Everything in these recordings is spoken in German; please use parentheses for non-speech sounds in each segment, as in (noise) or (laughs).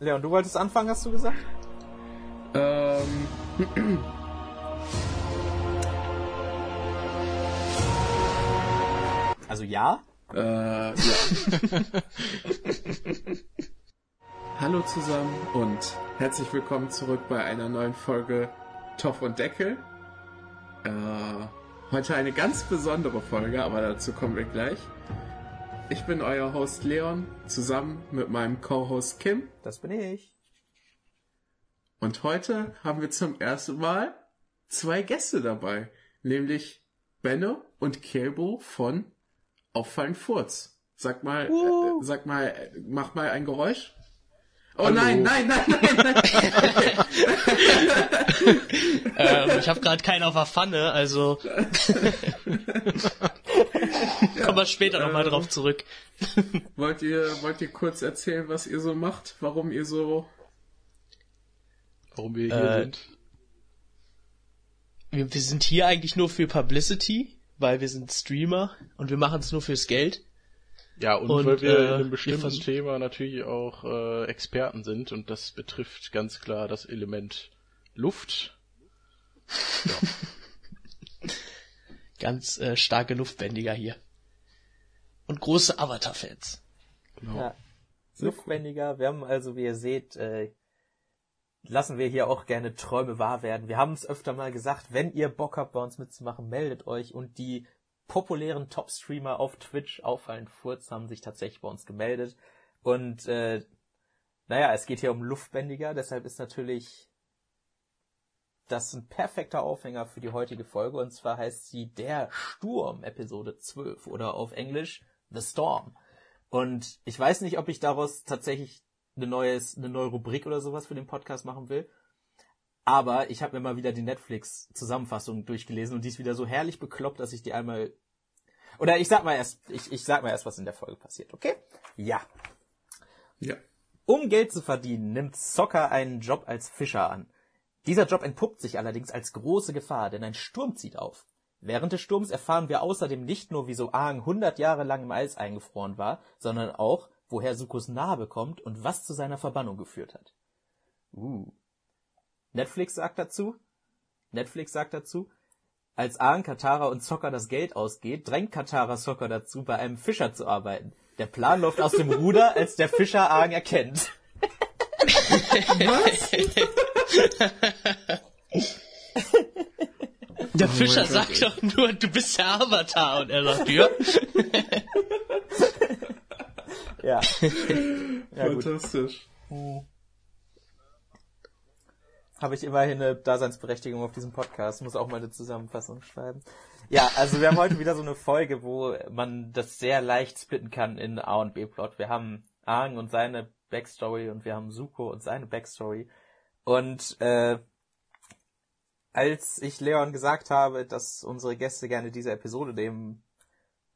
Leon, du wolltest anfangen, hast du gesagt? Ähm. Also ja? Äh, ja. (laughs) Hallo zusammen und herzlich willkommen zurück bei einer neuen Folge Toff und Deckel. Äh, heute eine ganz besondere Folge, aber dazu kommen wir gleich. Ich bin euer Host Leon, zusammen mit meinem Co-Host Kim. Das bin ich. Und heute haben wir zum ersten Mal zwei Gäste dabei, nämlich Benno und Kelbo von Auffallen Furz. Sag mal, uh. äh, sag mal, äh, mach mal ein Geräusch. Oh Hallo. nein, nein, nein, nein, nein. (laughs) ähm, ich habe gerade keinen auf der Pfanne, also ja, (laughs) kommen wir später nochmal ähm, drauf zurück. wollt ihr, wollt ihr kurz erzählen, was ihr so macht? Warum ihr so warum wir hier äh, sind? Wir, wir sind hier eigentlich nur für Publicity, weil wir sind Streamer und wir machen es nur fürs Geld. Ja, und, und weil wir äh, in einem bestimmten Thema natürlich auch äh, Experten sind und das betrifft ganz klar das Element Luft. Ja. (laughs) ganz äh, starke Luftbändiger hier. Und große Avatar-Fans. Genau. Ja. Luftbändiger, wir haben also, wie ihr seht, äh, lassen wir hier auch gerne Träume wahr werden. Wir haben es öfter mal gesagt, wenn ihr Bock habt, bei uns mitzumachen, meldet euch. Und die populären Top-Streamer auf Twitch, Auffallend Furz, haben sich tatsächlich bei uns gemeldet. Und äh, naja, es geht hier um Luftbändiger, deshalb ist natürlich das ein perfekter Aufhänger für die heutige Folge. Und zwar heißt sie Der Sturm, Episode 12 oder auf Englisch The Storm. Und ich weiß nicht, ob ich daraus tatsächlich eine, neues, eine neue Rubrik oder sowas für den Podcast machen will. Aber ich habe mir mal wieder die Netflix-Zusammenfassung durchgelesen und die ist wieder so herrlich bekloppt, dass ich die einmal. Oder ich sag mal erst, ich, ich sag mal erst, was in der Folge passiert, okay? Ja. Ja. Um Geld zu verdienen, nimmt Soccer einen Job als Fischer an. Dieser Job entpuppt sich allerdings als große Gefahr, denn ein Sturm zieht auf. Während des Sturms erfahren wir außerdem nicht nur, wieso Aang 100 Jahre lang im Eis eingefroren war, sondern auch, woher Sukos Narbe kommt und was zu seiner Verbannung geführt hat. Uh. Netflix sagt dazu, Netflix sagt dazu, als Aang, Katara und Zocker das Geld ausgeht, drängt Katara Zocker dazu, bei einem Fischer zu arbeiten. Der Plan läuft aus dem Ruder, als der Fischer Aang erkennt. Was? Der oh Fischer sagt doch nur, du bist der Avatar und er sagt, ja. Ja. ja Fantastisch. Hm. Habe ich immerhin eine Daseinsberechtigung auf diesem Podcast, muss auch mal eine Zusammenfassung schreiben. Ja, also wir haben heute wieder so eine Folge, wo man das sehr leicht splitten kann in A und B-Plot. Wir haben Aang und seine Backstory und wir haben Suko und seine Backstory. Und äh, als ich Leon gesagt habe, dass unsere Gäste gerne diese Episode nehmen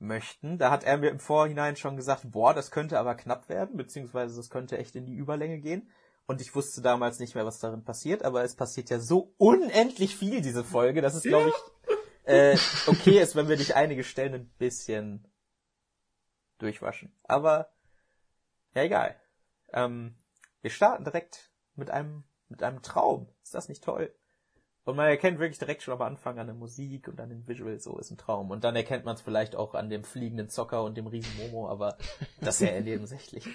möchten. Da hat er mir im Vorhinein schon gesagt, boah, das könnte aber knapp werden, beziehungsweise das könnte echt in die Überlänge gehen. Und ich wusste damals nicht mehr, was darin passiert, aber es passiert ja so unendlich viel, diese Folge, dass es, glaube ich, äh, okay ist, wenn wir dich einige Stellen ein bisschen durchwaschen. Aber, ja, egal. Ähm, wir starten direkt mit einem, mit einem Traum. Ist das nicht toll? Und man erkennt wirklich direkt schon am Anfang an der Musik und an den Visuals, so ist ein Traum. Und dann erkennt man es vielleicht auch an dem fliegenden Zocker und dem riesen Momo, aber das (laughs) ist ja nebensächlich.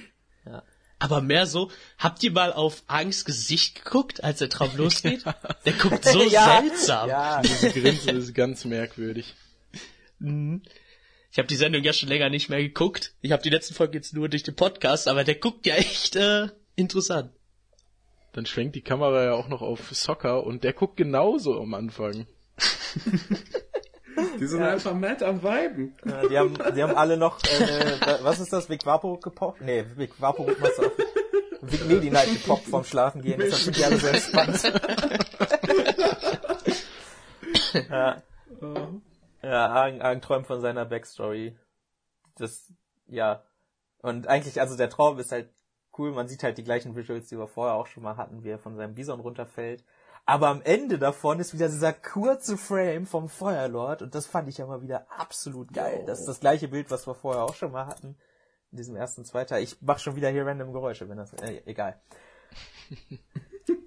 Ja. Aber mehr so, habt ihr mal auf Angst Gesicht geguckt, als der Traum (laughs) losgeht? Der guckt so (laughs) ja, seltsam. Ja. Diese Grinse ist ganz merkwürdig. Mhm. Ich habe die Sendung ja schon länger nicht mehr geguckt. Ich habe die letzten Folgen jetzt nur durch den Podcast, aber der guckt ja echt äh, interessant. Dann schwenkt die Kamera ja auch noch auf Soccer und der guckt genauso am Anfang. (laughs) Die sind ja. einfach mad am Weiben. Ja, die, haben, die haben alle noch, äh, was ist das, Vic Vapo gepoppt? Nee, Vic Vapo was auf Vic Medi Night gepoppt vom Schlafen gehen. Das sind die alle so entspannt. (laughs) ja. Ja, Argen, Argen träumt von seiner Backstory. Das, ja. Und eigentlich, also der Traum ist halt cool. Man sieht halt die gleichen Visuals, die wir vorher auch schon mal hatten, wie er von seinem Bison runterfällt. Aber am Ende davon ist wieder dieser kurze Frame vom Feuerlord und das fand ich ja mal wieder absolut geil. Das ist das gleiche Bild, was wir vorher auch schon mal hatten. In diesem ersten, zweiten. Ich mach schon wieder hier random Geräusche, wenn das, äh, egal. (laughs)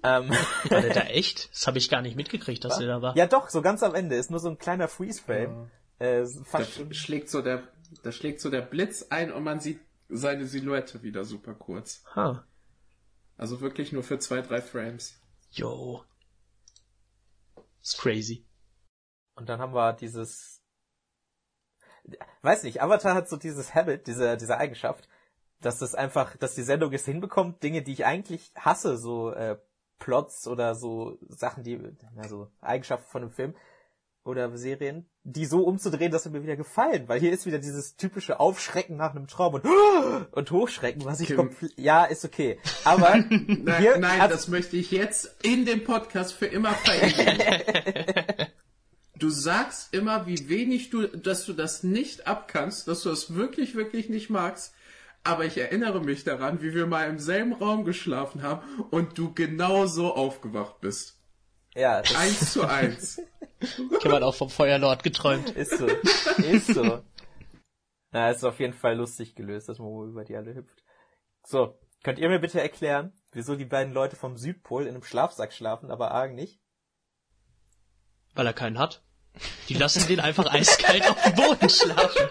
ähm, war der da echt? Das habe ich gar nicht mitgekriegt, dass war? der da war. Ja doch, so ganz am Ende. Ist nur so ein kleiner Freeze-Frame. Ja. Äh, da schlägt so der, da schlägt so der Blitz ein und man sieht seine Silhouette wieder super kurz. Huh. Also wirklich nur für zwei, drei Frames. Yo. Ist crazy. Und dann haben wir dieses, weiß nicht, Avatar hat so dieses Habit, diese, diese Eigenschaft, dass das einfach, dass die Sendung es hinbekommt, Dinge, die ich eigentlich hasse, so äh, Plots oder so Sachen, die, also Eigenschaften von einem Film oder Serien, die so umzudrehen, dass sie mir wieder gefallen, weil hier ist wieder dieses typische Aufschrecken nach einem Traum und, (gasps) und Hochschrecken, was ich komplett, ja, ist okay, aber nein, (laughs) hier nein das möchte ich jetzt in dem Podcast für immer verändern. (laughs) du sagst immer, wie wenig du, dass du das nicht abkannst, dass du das wirklich, wirklich nicht magst. Aber ich erinnere mich daran, wie wir mal im selben Raum geschlafen haben und du genauso aufgewacht bist. Ja. Eins (laughs) zu eins. Ich habe halt auch vom Feuerlord geträumt. Ist so. Ist so. Na, ist auf jeden Fall lustig gelöst, dass man wohl über die alle hüpft. So, könnt ihr mir bitte erklären, wieso die beiden Leute vom Südpol in einem Schlafsack schlafen, aber Argen nicht? Weil er keinen hat. Die lassen den einfach eiskalt auf dem Boden schlafen.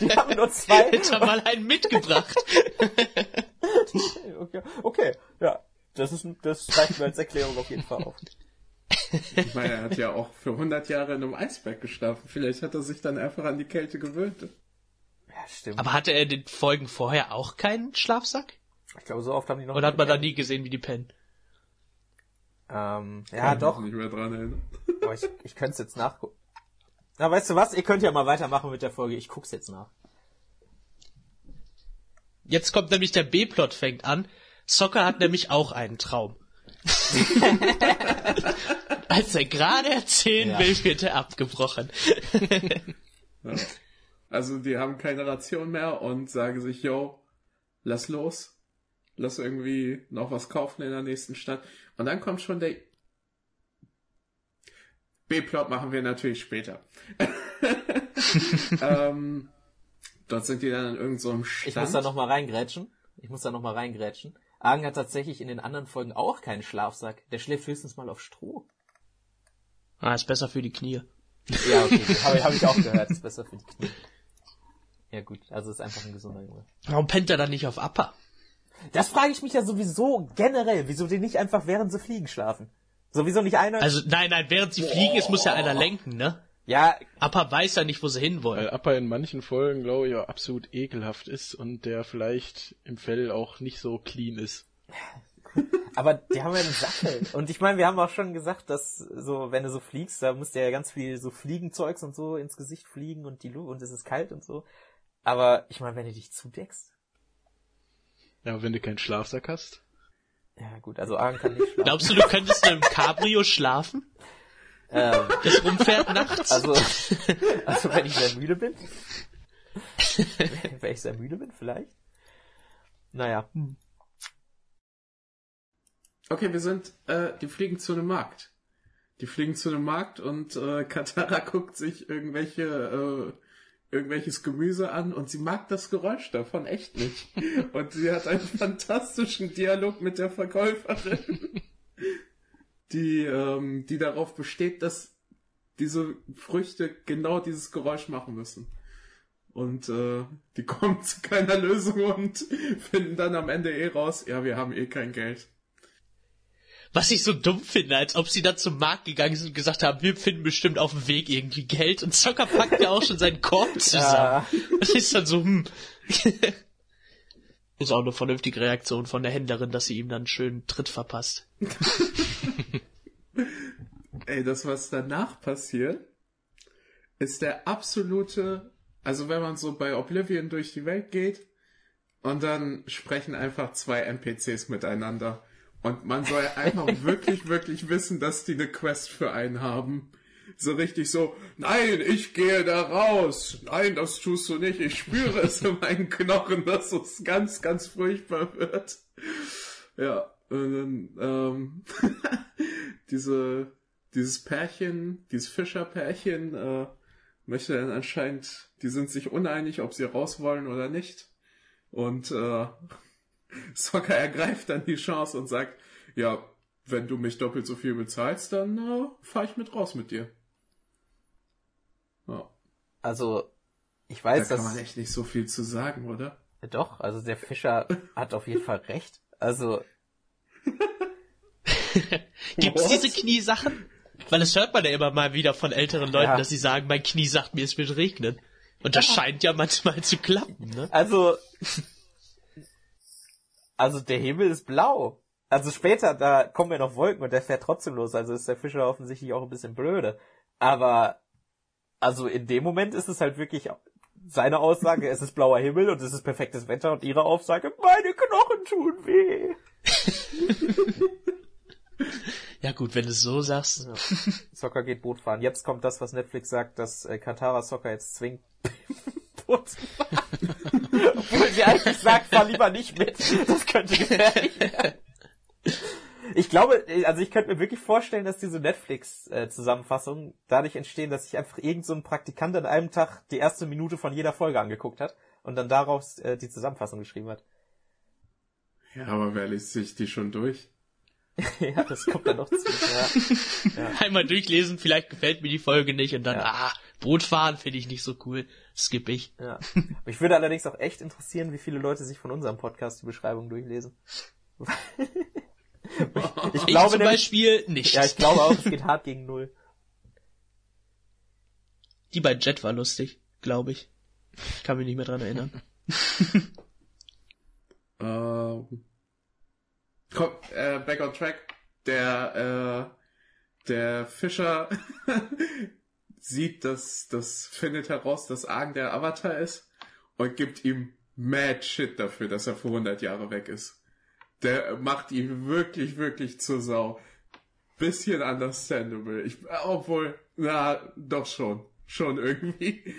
Die haben nur zwei. Hätte mal einen mitgebracht. (laughs) okay, okay, ja. Das ist, das reicht mir als Erklärung auf jeden Fall auf. Ich meine, er hat ja auch für 100 Jahre in einem Eisberg geschlafen. Vielleicht hat er sich dann einfach an die Kälte gewöhnt. Ja, stimmt. Aber hatte er in den Folgen vorher auch keinen Schlafsack? Ich glaube, so oft haben die noch. Oder hat man da nie gesehen, wie die pennen? Ähm, ja, Kann doch. Ich nicht mehr dran erinnern. Aber ich, ich könnte es jetzt nachgucken. Na, weißt du was? Ihr könnt ja mal weitermachen mit der Folge. Ich guck's jetzt nach. Jetzt kommt nämlich der B-Plot fängt an. Soccer hat nämlich auch einen Traum. (laughs) Als er gerade erzählen ja. will, wird er abgebrochen. (laughs) ja. Also die haben keine Ration mehr und sagen sich, yo, lass los. Lass irgendwie noch was kaufen in der nächsten Stadt. Und dann kommt schon der B-Plot machen wir natürlich später. (laughs) ähm, dort sind die dann in irgendeinem so Stand. Ich muss da noch mal reingrätschen. Ich muss da noch mal reingrätschen. Argen hat tatsächlich in den anderen Folgen auch keinen Schlafsack. Der schläft höchstens mal auf Stroh. Ah, ist besser für die Knie. Ja, okay. (laughs) Habe hab ich auch gehört. Ist besser für die Knie. Ja gut, also ist einfach ein gesunder Junge. Warum pennt er dann nicht auf Upper? Das frage ich mich ja sowieso generell, wieso die nicht einfach während sie fliegen schlafen. Sowieso nicht einer. Also nein, nein, während sie Boah. fliegen, es muss ja einer lenken, ne? Ja. Appa weiß ja nicht, wo sie hinwollen. Weil Appa in manchen Folgen, glaube ich, auch absolut ekelhaft ist und der vielleicht im Fell auch nicht so clean ist. (laughs) Aber die haben ja einen Sattel. Und ich meine, wir haben auch schon gesagt, dass so, wenn du so fliegst, da musst du ja ganz viel so Fliegenzeugs und so ins Gesicht fliegen und die Lu und es ist kalt und so. Aber ich meine, wenn du dich zudeckst. Ja, aber wenn du keinen Schlafsack hast. Ja, gut, also Argen kann nicht schlafen. Glaubst du, du könntest in einem Cabrio schlafen? (laughs) Ähm, (laughs) das rumfährt nachts? Also, (laughs) also wenn ich sehr müde bin. (laughs) wenn ich sehr müde bin, vielleicht. Naja. Okay, wir sind, äh, die fliegen zu einem Markt. Die fliegen zu einem Markt und äh, Katara guckt sich irgendwelche äh, irgendwelches Gemüse an und sie mag das Geräusch davon echt nicht. Und sie hat einen fantastischen Dialog mit der Verkäuferin, die, ähm, die darauf besteht, dass diese Früchte genau dieses Geräusch machen müssen. Und äh, die kommen (laughs) zu keiner Lösung und (laughs) finden dann am Ende eh raus, ja, wir haben eh kein Geld. Was ich so dumm finde, als ob sie dann zum Markt gegangen sind und gesagt haben, wir finden bestimmt auf dem Weg irgendwie Geld und Zocker packt ja auch schon seinen Korb (laughs) zusammen. Ja. Das ist dann so, hm. Ist auch eine vernünftige Reaktion von der Händlerin, dass sie ihm dann schön Tritt verpasst. (laughs) Ey, das, was danach passiert, ist der absolute, also wenn man so bei Oblivion durch die Welt geht und dann sprechen einfach zwei NPCs miteinander und man soll einfach (laughs) wirklich, wirklich wissen, dass die eine Quest für einen haben. So richtig so, nein, ich gehe da raus. Nein, das tust du nicht. Ich spüre es in meinen Knochen, dass es ganz, ganz furchtbar wird. Ja, und dann, ähm, (laughs) diese, dieses Pärchen, dieses Fischerpärchen, äh, möchte dann anscheinend, die sind sich uneinig, ob sie raus wollen oder nicht. Und äh, (laughs) Soccer ergreift dann die Chance und sagt, ja, wenn du mich doppelt so viel bezahlst, dann äh, fahre ich mit raus mit dir. Ja. Also, ich weiß, da kann man echt nicht so viel zu sagen, oder? Doch, also der Fischer (laughs) hat auf jeden Fall recht. Also. (laughs) Gibt's diese Kniesachen? Weil das hört man ja immer mal wieder von älteren Leuten, ja. dass sie sagen, mein Knie sagt mir, es wird regnen. Und das scheint ja manchmal zu klappen, ne? Also, also der Himmel ist blau. Also später, da kommen ja noch Wolken und der fährt trotzdem los. Also ist der Fischer offensichtlich auch ein bisschen blöde. Aber, also in dem Moment ist es halt wirklich seine Aussage, es ist blauer Himmel und es ist perfektes Wetter und ihre Aussage, meine Knochen tun weh. Ja gut, wenn du es so sagst. Ja. Soccer geht Boot fahren. Jetzt kommt das, was Netflix sagt, dass äh, Katara Soccer jetzt zwingt, (laughs) Boot zu fahren. Obwohl sie eigentlich sagt, fahr lieber nicht mit. Das könnte gefährlich werden. Ich glaube, also ich könnte mir wirklich vorstellen, dass diese Netflix-Zusammenfassungen dadurch entstehen, dass sich einfach irgend so ein Praktikant an einem Tag die erste Minute von jeder Folge angeguckt hat und dann daraus äh, die Zusammenfassung geschrieben hat. Ja, aber wer liest sich die schon durch? (laughs) ja, das kommt dann noch zu. Ja. (laughs) Ja. Einmal durchlesen, vielleicht gefällt mir die Folge nicht und dann, ja. ah, Bootfahren finde ich nicht so cool, skipp ich. Ja. Mich würde allerdings auch echt interessieren, wie viele Leute sich von unserem Podcast die Beschreibung durchlesen. (laughs) ich, ich glaube zum nämlich, Beispiel nicht. Ja, ich glaube auch, es geht hart gegen null. Die bei Jet war lustig, glaube ich. Ich kann mich nicht mehr dran erinnern. (laughs) ähm Komm, äh, back on track. Der, äh, der Fischer (laughs) sieht, dass, das findet heraus, dass Argen der Avatar ist und gibt ihm mad shit dafür, dass er vor 100 Jahre weg ist. Der macht ihn wirklich, wirklich zur Sau. Bisschen understandable. Ich, obwohl, na, doch schon. Schon irgendwie.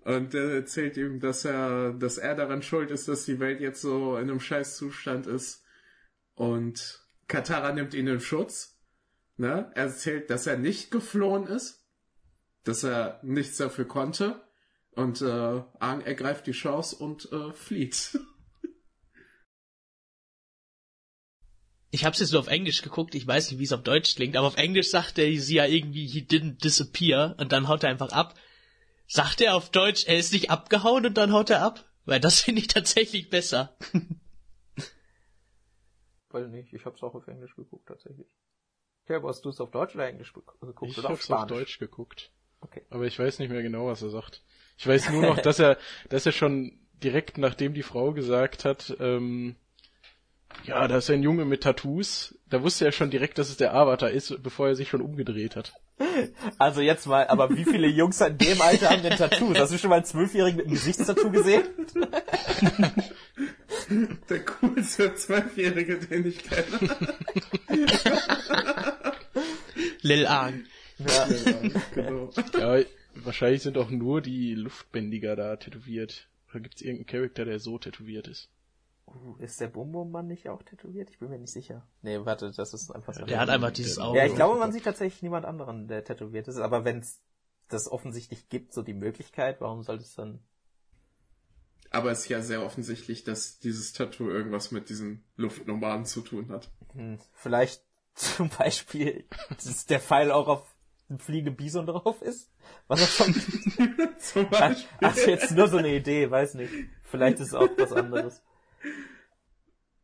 Und er erzählt ihm, dass er, dass er daran schuld ist, dass die Welt jetzt so in einem Scheißzustand ist und Katara nimmt ihn in Schutz. Ne? Er erzählt, dass er nicht geflohen ist, dass er nichts dafür konnte. Und äh, Aang ergreift die Chance und äh, flieht. (laughs) Ich hab's jetzt nur auf Englisch geguckt, ich weiß nicht, wie es auf Deutsch klingt, aber auf Englisch sagt er sie ja irgendwie, he didn't disappear und dann haut er einfach ab. Sagt er auf Deutsch, er ist nicht abgehauen und dann haut er ab? Weil das (laughs) finde ich tatsächlich besser. (laughs) Weiß nicht, ich hab's auch auf Englisch geguckt tatsächlich. Okay, aber hast du es auf Deutsch oder Englisch geguckt ich oder auf Spanisch? auf Deutsch geguckt. Okay. Aber ich weiß nicht mehr genau, was er sagt. Ich weiß nur noch, (laughs) dass er, dass er schon direkt nachdem die Frau gesagt hat, ähm, ja, da ist ein Junge mit Tattoos, da wusste er schon direkt, dass es der Avatar ist, bevor er sich schon umgedreht hat. Also jetzt mal, aber wie viele Jungs in dem Alter haben denn Tattoos? Hast du schon mal einen Zwölfjährigen mit einem Gesichtstattoo gesehen? Der coolste Zwölfjährige, den ich kenne. Lil Aang. Ja, genau. Ja, wahrscheinlich sind auch nur die Luftbändiger da tätowiert. Oder gibt es irgendeinen Charakter, der so tätowiert ist? Uh, ist der Bum-Bum-Mann nicht auch tätowiert? Ich bin mir nicht sicher. Nee, warte, das ist einfach so. Der hat einfach dieses Auge. Ja, ich glaube, man sieht tatsächlich niemand anderen, der tätowiert ist. Aber wenn es das offensichtlich gibt, so die Möglichkeit, warum sollte es dann aber es ist ja sehr offensichtlich, dass dieses Tattoo irgendwas mit diesen Luftnomaden zu tun hat. Hm, vielleicht (laughs) zum Beispiel, dass der Pfeil auch auf einem fliegenden Bison drauf ist? Was auch schon. (laughs) (laughs) zum Beispiel. Ach, jetzt nur so eine Idee, weiß nicht. Vielleicht ist es auch was anderes.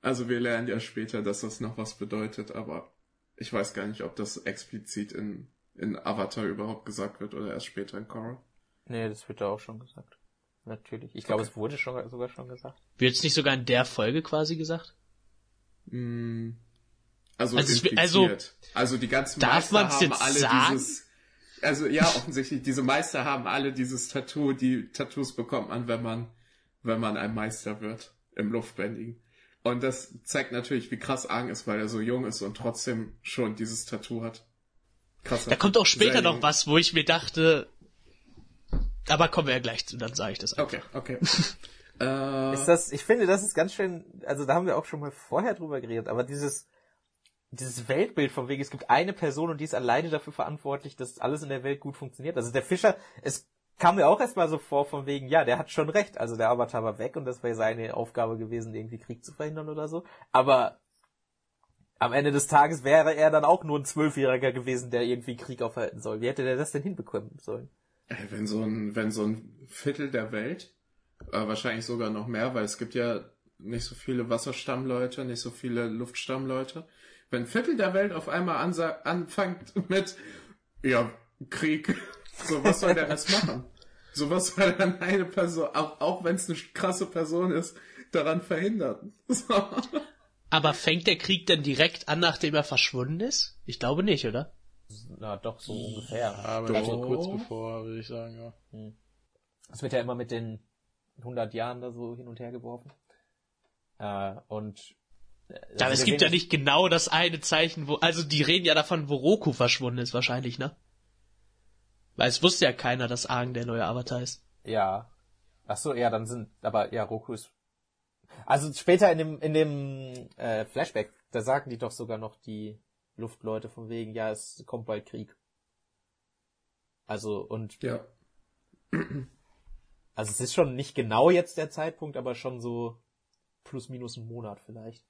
Also wir lernen ja später, dass das noch was bedeutet, aber ich weiß gar nicht, ob das explizit in, in Avatar überhaupt gesagt wird oder erst später in Korra. Nee, das wird da auch schon gesagt. Natürlich. Ich glaube, okay. es wurde schon, sogar schon gesagt. Wird es nicht sogar in der Folge quasi gesagt? Mm, also, also, also, also die ganzen darf Meister haben alle sagen? dieses, also ja, offensichtlich, diese Meister haben alle dieses Tattoo, die Tattoos bekommt man, wenn man, wenn man ein Meister wird im Luftbändigen. Und das zeigt natürlich, wie krass Aang ist, weil er so jung ist und trotzdem schon dieses Tattoo hat. Krass. Da kommt auch später noch was, wo ich mir dachte, aber kommen wir ja gleich zu, dann sage ich das einfach. Okay, okay. (laughs) äh, ist das, ich finde, das ist ganz schön, also da haben wir auch schon mal vorher drüber geredet, aber dieses, dieses Weltbild von wegen, es gibt eine Person und die ist alleine dafür verantwortlich, dass alles in der Welt gut funktioniert. Also der Fischer, es kam mir auch erstmal so vor, von wegen, ja, der hat schon recht. Also der Avatar war weg und das wäre seine Aufgabe gewesen, irgendwie Krieg zu verhindern oder so. Aber am Ende des Tages wäre er dann auch nur ein Zwölfjähriger gewesen, der irgendwie Krieg aufhalten soll. Wie hätte der das denn hinbekommen sollen? Ey, wenn so ein, wenn so ein Viertel der Welt, äh, wahrscheinlich sogar noch mehr, weil es gibt ja nicht so viele Wasserstammleute, nicht so viele Luftstammleute. Wenn ein Viertel der Welt auf einmal anfängt mit, ja, Krieg, (laughs) so was soll der Rest (laughs) machen? So was soll dann eine Person, auch, auch wenn es eine krasse Person ist, daran verhindern? (laughs) So. Aber fängt der Krieg denn direkt an, nachdem er verschwunden ist? Ich glaube nicht, oder? Na, doch, so ungefähr. Aber Doch. so kurz bevor, würde ich sagen, ja. Es wird ja immer mit den 100 Jahren da so hin und her geworfen. Äh, und äh, Ja, aber also es gibt ja nicht genau das eine Zeichen, wo, also die reden ja davon, wo Roku verschwunden ist wahrscheinlich, ne? Weil es wusste ja keiner, dass Aang der neue Avatar ist. Ja. Ach so, ja, dann sind, aber ja, Roku ist. Also später in dem in dem äh, Flashback, da sagen die doch sogar noch die Luftleute von wegen, ja, es kommt bald Krieg. Also und Ja. (clears throat) also es ist schon nicht genau jetzt der Zeitpunkt, aber schon so plus minus ein Monat vielleicht.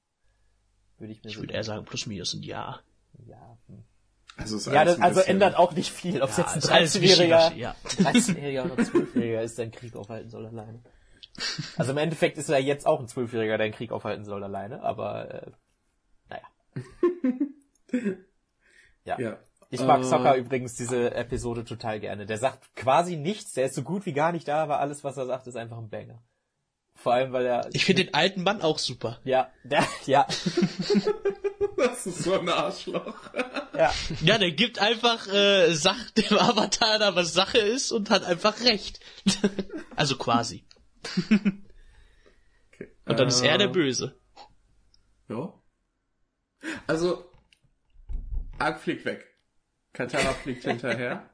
Würde ich mir Ich so würde eher sagen, plus minus ein Jahr. Ja, hm. Also, ist ja das, also ändert auch nicht viel, ob es jetzt ein ist alles 13-Jähriger wischiwaschi, ja. (laughs) 13-Jähriger oder 12-Jähriger ist, der einen Krieg aufhalten soll alleine. Also im Endeffekt ist er jetzt auch ein 12-Jähriger, der einen Krieg aufhalten soll alleine, aber äh, naja. (laughs) Ja. Ja. Ich mag Äh, Soccer übrigens diese Episode total gerne. Der sagt quasi nichts, der ist so gut wie gar nicht da, aber alles, was er sagt, ist einfach ein Banger. Vor allem, weil er. Ich finde den alten Mann auch super. Ja, der, (laughs) ja, Das ist so ein Arschloch. (laughs) ja. Ja, der gibt einfach, äh, sagt (laughs) dem Avatar da, was Sache ist und hat einfach recht. (laughs) also quasi. Okay. Und dann ist er der Äh, Böse. Ja. Also, Ark fliegt weg. Katara fliegt hinterher.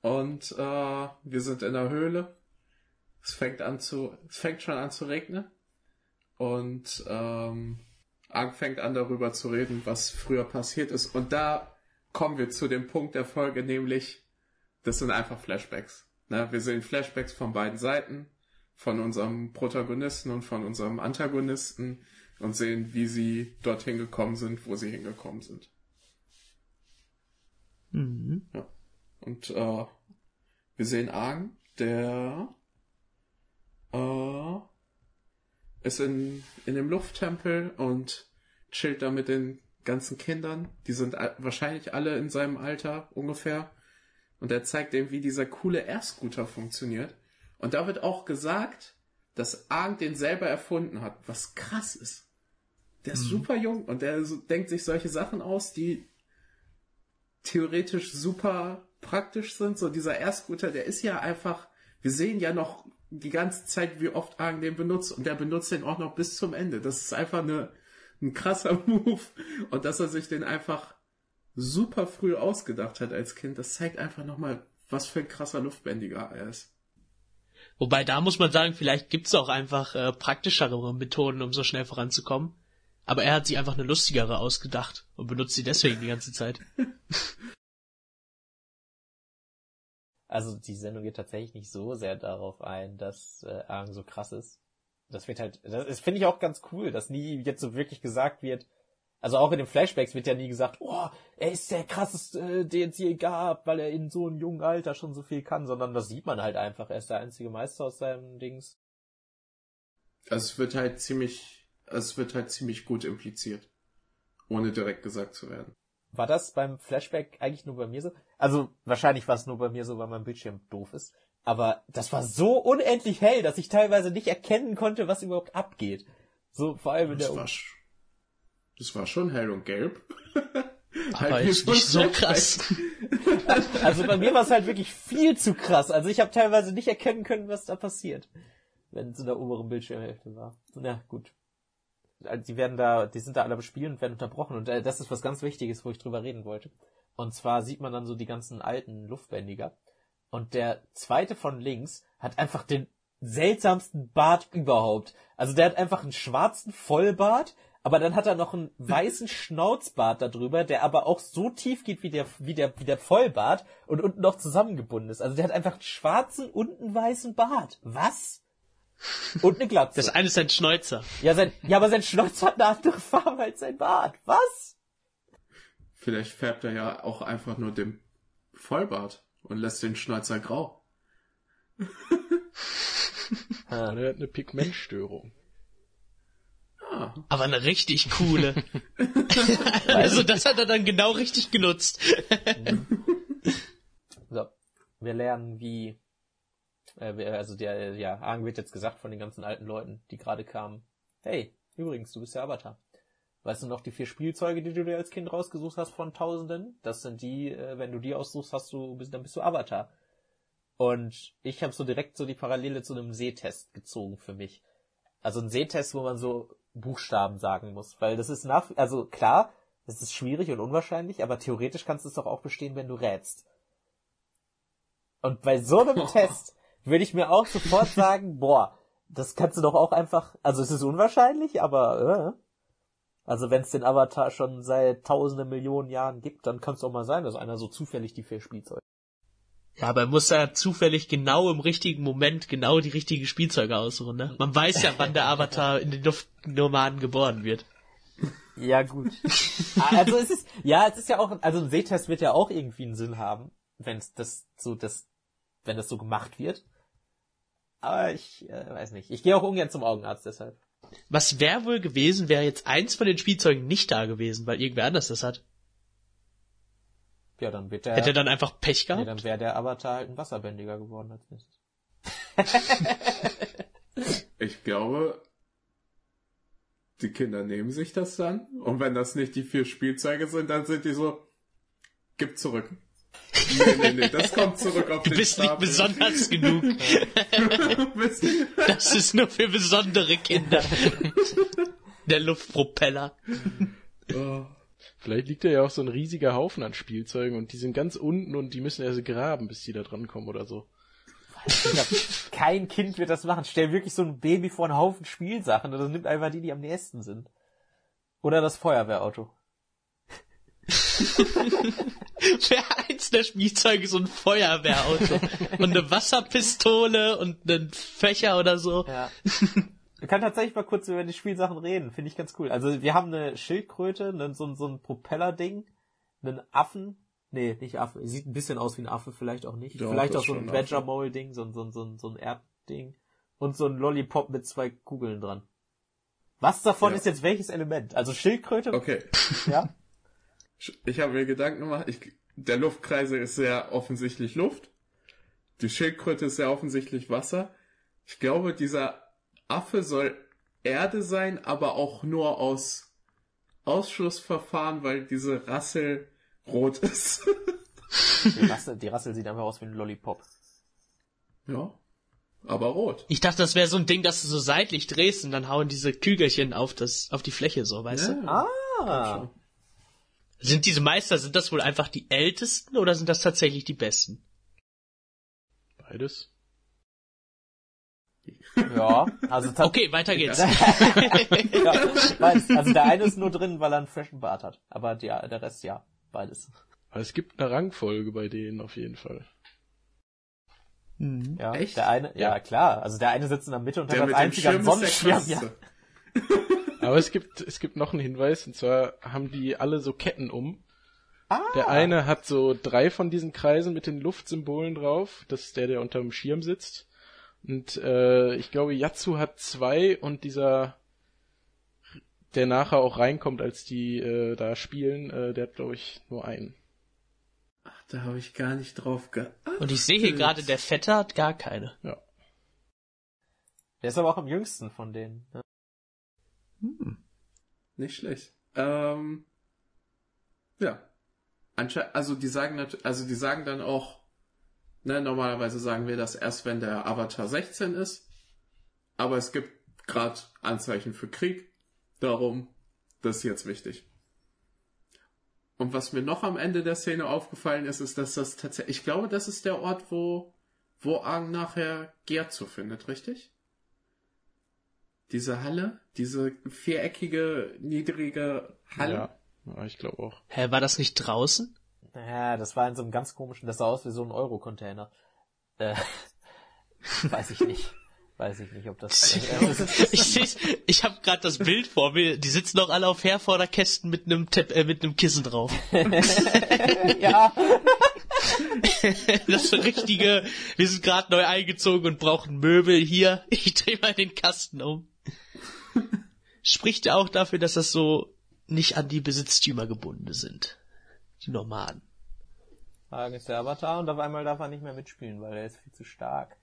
Und äh, wir sind in der Höhle. Es fängt an zu, es fängt schon an zu regnen. Und ähm, fängt an darüber zu reden, was früher passiert ist. Und da kommen wir zu dem Punkt der Folge, nämlich, das sind einfach Flashbacks. Ne? Wir sehen Flashbacks von beiden Seiten, von unserem Protagonisten und von unserem Antagonisten und sehen, wie sie dorthin gekommen sind, wo sie hingekommen sind. Mhm. Und äh, wir sehen Aang, der äh, ist in, in dem Lufttempel und chillt da mit den ganzen Kindern. Die sind wahrscheinlich alle in seinem Alter ungefähr. Und er zeigt dem, wie dieser coole Airscooter funktioniert. Und da wird auch gesagt, dass Aang den selber erfunden hat, was krass ist. Der ist super jung und der denkt sich solche Sachen aus, die theoretisch super praktisch sind. So dieser Airscooter, der ist ja einfach, wir sehen ja noch die ganze Zeit, wie oft Argen den benutzt und der benutzt den auch noch bis zum Ende. Das ist einfach eine, ein krasser (laughs) Move und dass er sich den einfach super früh ausgedacht hat als Kind, das zeigt einfach nochmal, was für ein krasser Luftbändiger er ist. Wobei da muss man sagen, vielleicht gibt's auch einfach äh, praktischere Methoden, um so schnell voranzukommen. Aber er hat sich einfach eine lustigere ausgedacht und benutzt sie deswegen die ganze Zeit. (laughs) Also die Sendung geht tatsächlich nicht so sehr darauf ein, dass äh, Aang so krass ist. Das wird halt, das, das finde ich auch ganz cool, dass nie jetzt so wirklich gesagt wird, also auch in den Flashbacks wird ja nie gesagt, oh, er ist der krasseste, äh, den es je gab, weil er in so einem jungen Alter schon so viel kann, sondern das sieht man halt einfach. Er ist der einzige Meister aus seinem Dings. Also es wird halt ziemlich, es wird halt ziemlich gut impliziert. Ohne direkt gesagt zu werden. War das beim Flashback eigentlich nur bei mir so? Also wahrscheinlich war es nur bei mir so, weil mein Bildschirm doof ist. Aber das war so unendlich hell, dass ich teilweise nicht erkennen konnte, was überhaupt abgeht. So vor allem in der Das war, sch- das war schon hell und gelb. (laughs) Aber Halt ist nicht so krass. (laughs) Also bei mir war es halt wirklich viel zu krass. Also ich habe teilweise nicht erkennen können, was da passiert, wenn es in der oberen Bildschirmhälfte war. Na gut. Also Die werden da, die sind da alle bespielen und werden unterbrochen. Und äh, das ist was ganz Wichtiges, wo ich drüber reden wollte. Und zwar sieht man dann so die ganzen alten Luftbändiger. Und der zweite von links hat einfach den seltsamsten Bart überhaupt. Also der hat einfach einen schwarzen Vollbart, aber dann hat er noch einen (laughs) weißen Schnauzbart darüber, der aber auch so tief geht wie der, wie der, wie der Vollbart und unten noch zusammengebunden ist. Also der hat einfach einen schwarzen und einen weißen Bart. Was? Und eine Glatze. Das eine ist ein Schnäuzer. Ja, sein, ja, aber sein Schnäuzer hat eine andere Farbe als sein Bart. Was? Vielleicht färbt er ja auch einfach nur den Vollbart und lässt den Schnäuzer grau. (laughs) Oder er hat eine Pigmentstörung. Ah, Aber eine richtig coole. (laughs) also das hat er dann genau richtig genutzt. So. Wir lernen, wie, äh, also der, ja, Argen wird jetzt gesagt von den ganzen alten Leuten, die gerade kamen. Hey, übrigens, du bist der Avatar. Weißt du noch die vier Spielzeuge, die du dir als Kind rausgesucht hast von Tausenden? Das sind die, äh, wenn du die aussuchst, hast du, bist, dann bist du Avatar. Und ich habe so direkt so die Parallele zu einem Sehtest gezogen für mich. Also ein Sehtest, wo man so Buchstaben sagen muss, weil das ist nach, also klar, es ist schwierig und unwahrscheinlich, aber theoretisch kannst du es doch auch bestehen, wenn du rätst. Und bei so einem (laughs) Test würde ich mir auch sofort sagen, boah, das kannst du doch auch einfach, also es ist unwahrscheinlich, aber äh, also wenn es den Avatar schon seit tausende Millionen Jahren gibt, dann kann es auch mal sein, dass einer so zufällig die vier Spielzeuge. Ja, aber er muss ja zufällig genau im richtigen Moment genau die richtigen Spielzeuge aussuchen, ne? Man weiß ja, wann der Avatar in den Luftnomaden geboren wird. (laughs) Ja, gut. also es ist, ja, es ist ja auch, also ein Sehtest wird ja auch irgendwie einen Sinn haben, wenn das so, das, wenn das so gemacht wird. Aber ich äh, weiß nicht. Ich gehe auch ungern zum Augenarzt deshalb. Was wäre wohl gewesen, wäre jetzt eins von den Spielzeugen nicht da gewesen, weil irgendwer anders das hat. Ja, dann wird der, Hätte er dann einfach Pech nee, gehabt? dann wäre der Avatar halt ein Wasserbändiger geworden als nächstes. (laughs) ich glaube, die Kinder nehmen sich das dann. Und wenn das nicht die vier Spielzeuge sind, dann sind die so, gib zurück. Nee, nee, nee, das kommt zurück auf Du den bist nicht Stapel. besonders (laughs) genug. Du bist- Das ist nur für besondere Kinder. Der Luftpropeller. oh. Vielleicht liegt da ja auch so ein riesiger Haufen an Spielzeugen und die sind ganz unten und die müssen erst graben, bis die da dran kommen oder so. Ich glaub, kein Kind wird das machen. Stell wirklich so ein Baby vor einen Haufen Spielsachen und das nimmt einfach die, die am nächsten sind. Oder das Feuerwehrauto. (laughs) Wäre eins der Spielzeuge so ein Feuerwehrauto. Und eine Wasserpistole und einen Fächer oder so. Ja. Wir können tatsächlich mal kurz über die Spielsachen reden. Finde ich ganz cool. Also wir haben eine Schildkröte, einen, so, ein- so ein Propellerding, einen Affen. Nee, nicht Affe. Sieht ein bisschen aus wie ein Affe, vielleicht auch nicht. Doch, vielleicht auch so ein. Badger-Mole-Ding, so ein, so so so ein Erdding. Und so ein Lollipop mit zwei Kugeln dran. Was davon Ja. ist jetzt welches Element? Also Schildkröte, Okay, ja? (laughs) ich habe mir Gedanken gemacht. Ich, der Luftkreisel ist sehr offensichtlich Luft. Die Schildkröte ist sehr offensichtlich Wasser. Ich glaube, dieser Affe soll Erde sein, aber auch nur aus Ausschlussverfahren, weil diese Rassel rot (laughs) ist. Die Rassel, die Rassel sieht einfach aus wie ein Lollipop. ja, aber rot. Ich dachte, das wäre so ein Ding, dass du so seitlich drehst und dann hauen diese Kügelchen auf das, auf die Fläche so, weißt du? Ah! Sind diese Meister, sind das wohl einfach die ältesten oder sind das tatsächlich die besten? Beides. Ja, also Okay, weiter geht's. (laughs) ja, beides. Also der eine ist nur drin, weil er einen freshen Bart hat. Aber der, der Rest ja, beides. Aber es gibt eine Rangfolge bei denen auf jeden Fall. Ja, Echt? der eine, ja. klar. Also der eine sitzt in der Mitte und Der hat als einziger einen Sonnenschirm. Ja. (laughs) Aber es gibt, es gibt noch einen Hinweis, und zwar haben die alle so Ketten um. Ah, Der eine hat so drei von diesen Kreisen mit den Luftsymbolen drauf. Das ist der, der unterm Schirm sitzt. Und äh, ich glaube, Yatsu hat zwei und dieser, der nachher auch reinkommt, als die äh, da spielen, äh, der hat, glaube ich, nur einen. Ach, da habe ich gar nicht drauf geachtet. Und ich sehe hier gerade, der Vetter hat gar keine. Ja. Der ist aber auch am jüngsten von denen. Ne? Nicht schlecht. Ähm, ja. Ansche also die sagen also die sagen dann auch, ne, normalerweise sagen wir das erst, wenn der Avatar 16 ist. Aber es gibt gerade Anzeichen für Krieg. Darum, das ist jetzt wichtig. Und was mir noch am Ende der Szene aufgefallen ist, ist, dass das tatsächlich, ich glaube, das ist der Ort, wo, wo Aang nachher Gerzu findet, richtig? Diese Halle? Diese viereckige, niedrige Halle? Ja, ja ich glaube auch. Hä, war das nicht draußen? Ja, das war in so einem ganz komischen, das sah aus wie so ein Euro-Container. Äh, (laughs) weiß ich nicht. Weiß ich nicht, ob das. (laughs) ich seh's, ich habe gerade das Bild vor mir. Die sitzen doch alle auf Herforderkästen mit einem Tepp, äh, mit einem Kissen drauf. (laughs) ja. das ist richtige. Wir sind gerade neu eingezogen und brauchen Möbel hier. Ich dreh mal den Kasten um. (laughs) Spricht ja auch dafür, dass das so nicht an die Besitztümer gebunden sind. Die Nomaden. Hagen ist der Avatar und auf einmal darf er nicht mehr mitspielen, weil er ist viel zu stark.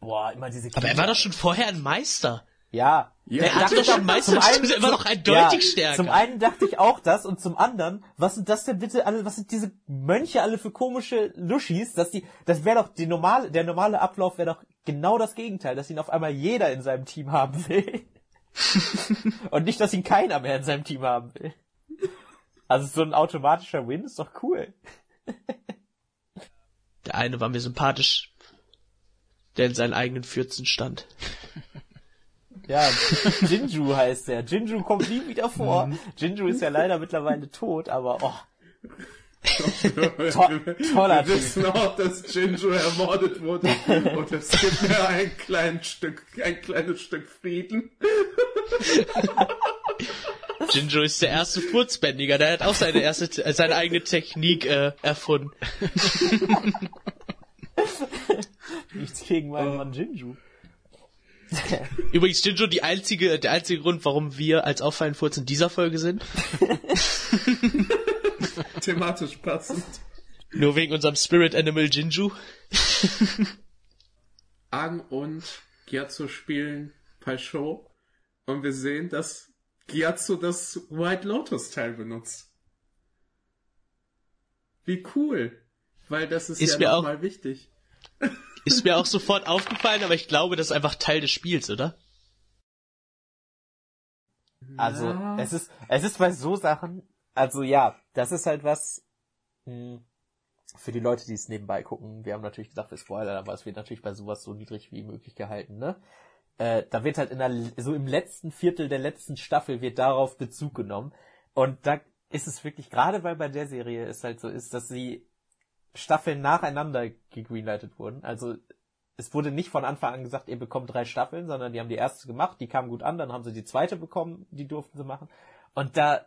Boah, immer diese Kinder. Aber er war doch schon vorher ein Meister. Ja. ja er hatte doch schon Meister, er war doch eindeutig ja, stärker. Zum einen dachte ich auch das und zum anderen, was sind das denn bitte alle, was sind diese Mönche alle für komische Luschis, dass die, das wäre doch die normale, der normale Ablauf wäre doch genau das Gegenteil, dass ihn auf einmal jeder in seinem Team haben will. (laughs) und nicht, dass ihn keiner mehr in seinem Team haben will. Also so ein automatischer Win ist doch cool. Der eine war mir sympathisch, der in seinen eigenen Fürzen stand. (laughs) Ja, Jinju heißt er. Jinju kommt nie wieder vor. Mhm. Jinju ist ja leider mittlerweile tot, aber oh. (laughs) to toller Wir wissen auch, dass Jinju ermordet wurde und es gibt mir ein kleines Stück, ein kleines Stück Frieden. (laughs) Jinjo ist der erste Furzbändiger, der hat auch seine erste, seine eigene Technik äh, erfunden. (laughs) Nichts gegen meinen Mann Jinju. (laughs) Übrigens, Jinjo, die einzige, der einzige Grund, warum wir als Auffallen Furz in dieser Folge sind. (laughs) Thematisch passend. Nur wegen unserem Spirit Animal Jinju. (laughs) Ang und Gyatso spielen bei Show und wir sehen, dass Gyatso das White Lotus Teil benutzt. Wie cool. Weil das ist, ist ja nochmal wichtig. Ist mir auch sofort aufgefallen, aber ich glaube, das ist einfach Teil des Spiels, oder? Also, ja. es ist, es ist bei so Sachen, also ja, das ist halt was, mh, hm, für die Leute, die es nebenbei gucken, wir haben natürlich gesagt, wir Spoiler, aber es wird natürlich bei sowas so niedrig wie möglich gehalten, ne? Äh, da wird halt in der, so im letzten Viertel der letzten Staffel wird darauf Bezug genommen. Und da ist es wirklich, gerade weil bei der Serie es halt so ist, dass sie Staffeln nacheinander gegreenlightet wurden. Also es wurde nicht von Anfang an gesagt, ihr bekommt drei Staffeln, sondern die haben die erste gemacht, die kam gut an, dann haben sie die zweite bekommen, die durften sie machen. Und da,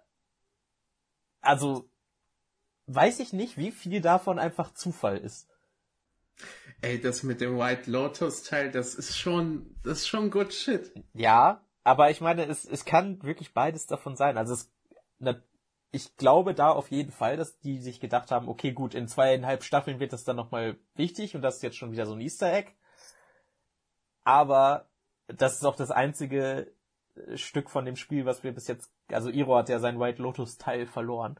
also weiß ich nicht, wie viel davon einfach Zufall ist. Ey, das mit dem White Lotus Teil, das ist schon, das ist schon good shit. Ja, aber ich meine, es, es kann wirklich beides davon sein. Also es, ich glaube da auf jeden Fall, dass die sich gedacht haben, okay, gut, in zweieinhalb Staffeln wird das dann nochmal wichtig und das ist jetzt schon wieder so ein Easter Egg. Aber das ist auch das einzige äh, Stück von dem Spiel, was wir bis jetzt, also Iro hat ja seinen White Lotus Teil verloren.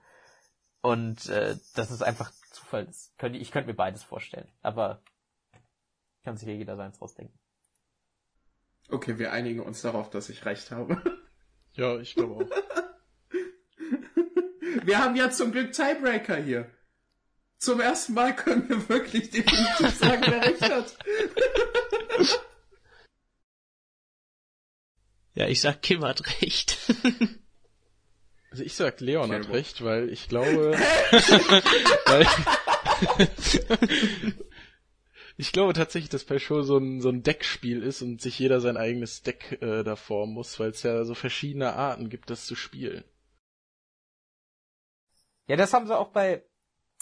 Und äh, das ist einfach Zufall. Das könnte, ich könnte mir beides vorstellen. Aber kann sich ja jeder seins rausdenken. Okay, wir einigen uns darauf, dass ich recht habe. Ja, ich glaube auch. (laughs) Wir haben ja zum Glück Tiebreaker hier. Zum ersten Mal können wir wirklich definitiv sagen, wer recht hat. (laughs) Ja, ich sag, Kim hat recht. (laughs) Also ich sag, Leon hat recht, weil ich glaube, (laughs) weil, ich glaube tatsächlich, dass bei Show so ein, so ein Deckspiel ist und sich jeder sein eigenes Deck äh, da formen muss, weil es ja so verschiedene Arten gibt, das zu spielen. Ja, das haben sie auch bei,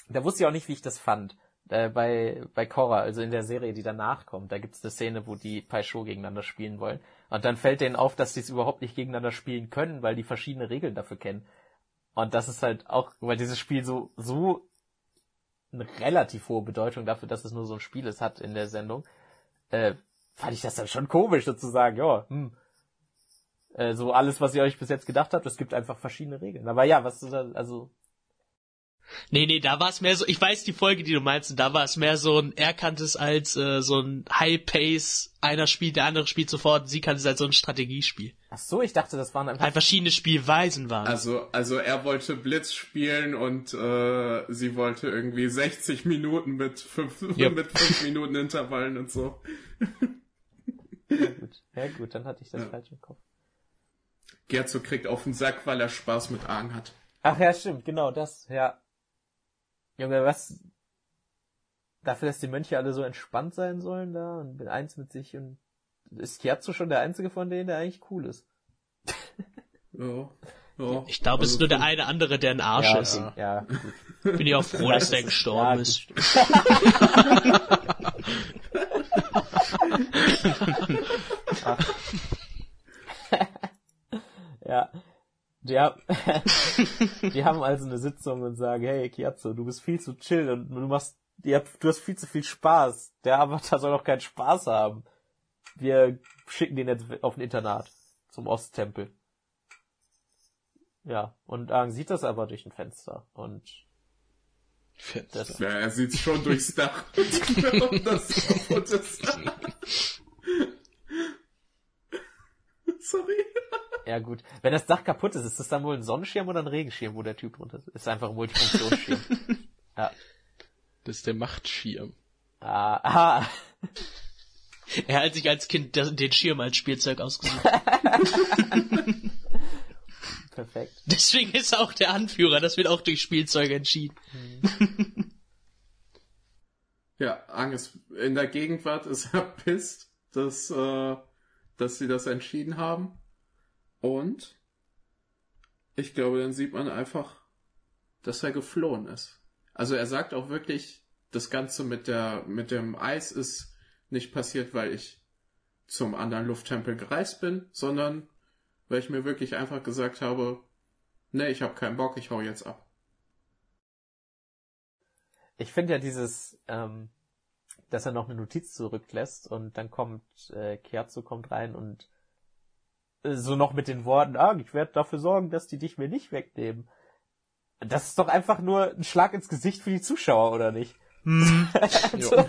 da wusste ich auch nicht, wie ich das fand. Äh, bei, bei Korra, also in der Serie, die danach kommt, da gibt's eine Szene, wo die Pai Sho gegeneinander spielen wollen. Und dann fällt denen auf, dass sie es überhaupt nicht gegeneinander spielen können, weil die verschiedene Regeln dafür kennen. Und das ist halt auch, weil dieses Spiel so, so eine relativ hohe Bedeutung dafür, dass es nur so ein Spiel ist, hat in der Sendung, äh, fand ich das dann schon komisch sozusagen, ja, hm. Äh, so alles, was ihr euch bis jetzt gedacht habt, es gibt einfach verschiedene Regeln. Aber ja, was, also, Nee, nee, da war es mehr so, ich weiß die Folge, die du meinst, und da war es mehr so ein, er kannte es als äh, so ein High-Pace, einer spielt, der andere spielt sofort, sie kannte es als so ein Strategiespiel. Ach so, ich dachte, das waren einfach... Halt verschiedene Spielweisen waren. Also, also er wollte Blitz spielen und äh, sie wollte irgendwie 60 Minuten mit fünf, (laughs) yep. mit fünf Minuten Intervallen und so. Ja gut, ja, gut dann hatte ich das Ja. falsch im Kopf. Gerzo kriegt auf den Sack, weil er Spaß mit Aang hat. Ach ja, stimmt, genau das, ja. Junge, was dafür, dass die Mönche alle so entspannt sein sollen da und bin eins mit sich und ist Kiatsu schon der einzige von denen, der eigentlich cool ist. Ja. ja. Ich glaube, es ist Also nur der eine andere, der ein Arsch ja, ist. ja, gut. Bin ich auch froh, dass der gestorben (laughs) (laughs) Ja, ist. ja. Die, haben- (laughs) die haben also eine Sitzung und sagen, hey Kiatsu, du bist viel zu chill und du machst, habt, du hast viel zu viel Spaß. Der Avatar soll doch keinen Spaß haben. Wir schicken den jetzt auf ein Internat zum Osttempel. Ja, und Aang sieht das aber durch ein Fenster und Fenster. das, Ja, er sieht's schon durchs Dach. (laughs) das kaputt ist. Sorry. Ja gut. Wenn das Dach kaputt ist, ist das dann wohl ein Sonnenschirm oder ein Regenschirm, wo der Typ drunter ist? Ist einfach ein Multifunktionsschirm. (laughs) ja. Das ist der Machtschirm. Ah, ah. Er hat sich als Kind den Schirm als Spielzeug ausgesucht. (laughs) Perfekt. Deswegen ist er auch der Anführer. Das wird auch durch Spielzeuge entschieden. Ja, Aang ist in der Gegenwart ist er (laughs) pisst, dass, äh, dass sie das entschieden haben. Und ich glaube, dann sieht man einfach, dass er geflohen ist. Also er sagt auch wirklich, das Ganze mit der, mit dem Eis ist nicht passiert, weil ich zum anderen Lufttempel gereist bin, sondern weil ich mir wirklich einfach gesagt habe, nee, ich habe keinen Bock, ich hau jetzt ab. Ich finde ja dieses, ähm, dass er noch eine Notiz zurücklässt und dann kommt, äh, Kiatsu kommt rein und so noch mit den Worten, ah, ich werde dafür sorgen, dass die dich mir nicht wegnehmen. Das ist doch einfach nur ein Schlag ins Gesicht für die Zuschauer, oder nicht? (laughs) also,